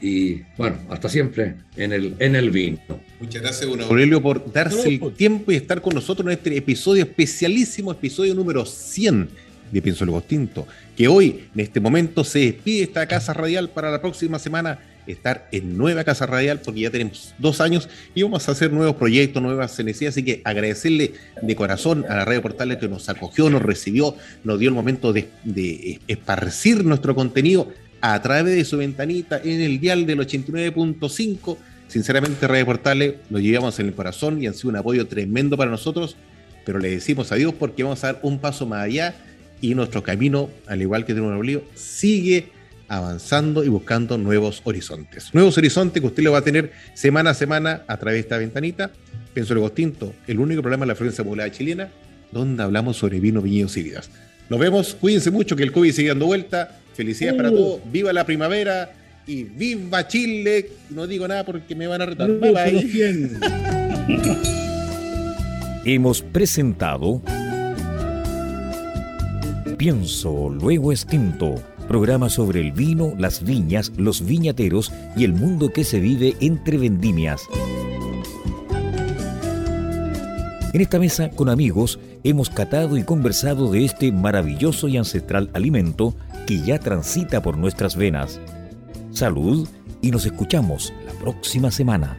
y bueno, hasta siempre en el, en el vino. Muchas gracias, don Aurelio, por darse el tiempo y estar con nosotros en este episodio especialísimo, episodio número 100 de Pienso Luego Tinto, que hoy, en este momento, se despide esta casa radial para la próxima semana estar en nueva casa radial, porque ya tenemos dos años y vamos a hacer nuevos proyectos, nuevas necesidades, así que agradecerle de corazón a la Radio Portales que nos acogió, nos recibió, nos dio el momento de, de esparcir nuestro contenido a través de su ventanita en el dial del 89.5 Sinceramente, Radio Portales lo llevamos en el corazón y han sido un apoyo tremendo para nosotros, pero le decimos adiós porque vamos a dar un paso más allá y nuestro camino, al igual que un obligo, sigue avanzando y buscando nuevos horizontes. Nuevos horizontes que usted lo va a tener semana a semana a través de esta ventanita. Pienso el Tinto, el único programa de la frecuencia modulada chilena, donde hablamos sobre vino, viñedos y vidas. Nos vemos, cuídense mucho que el COVID sigue dando vuelta. Felicidades para todos, viva la primavera y viva Chile. No digo nada porque me van a retar. Bye bye. Hemos presentado Pienso, luego extinto. Programa sobre el vino, las viñas, los viñateros y el mundo que se vive entre vendimias. En esta mesa, con amigos, hemos catado y conversado de este maravilloso y ancestral alimento que ya transita por nuestras venas. Salud y nos escuchamos la próxima semana.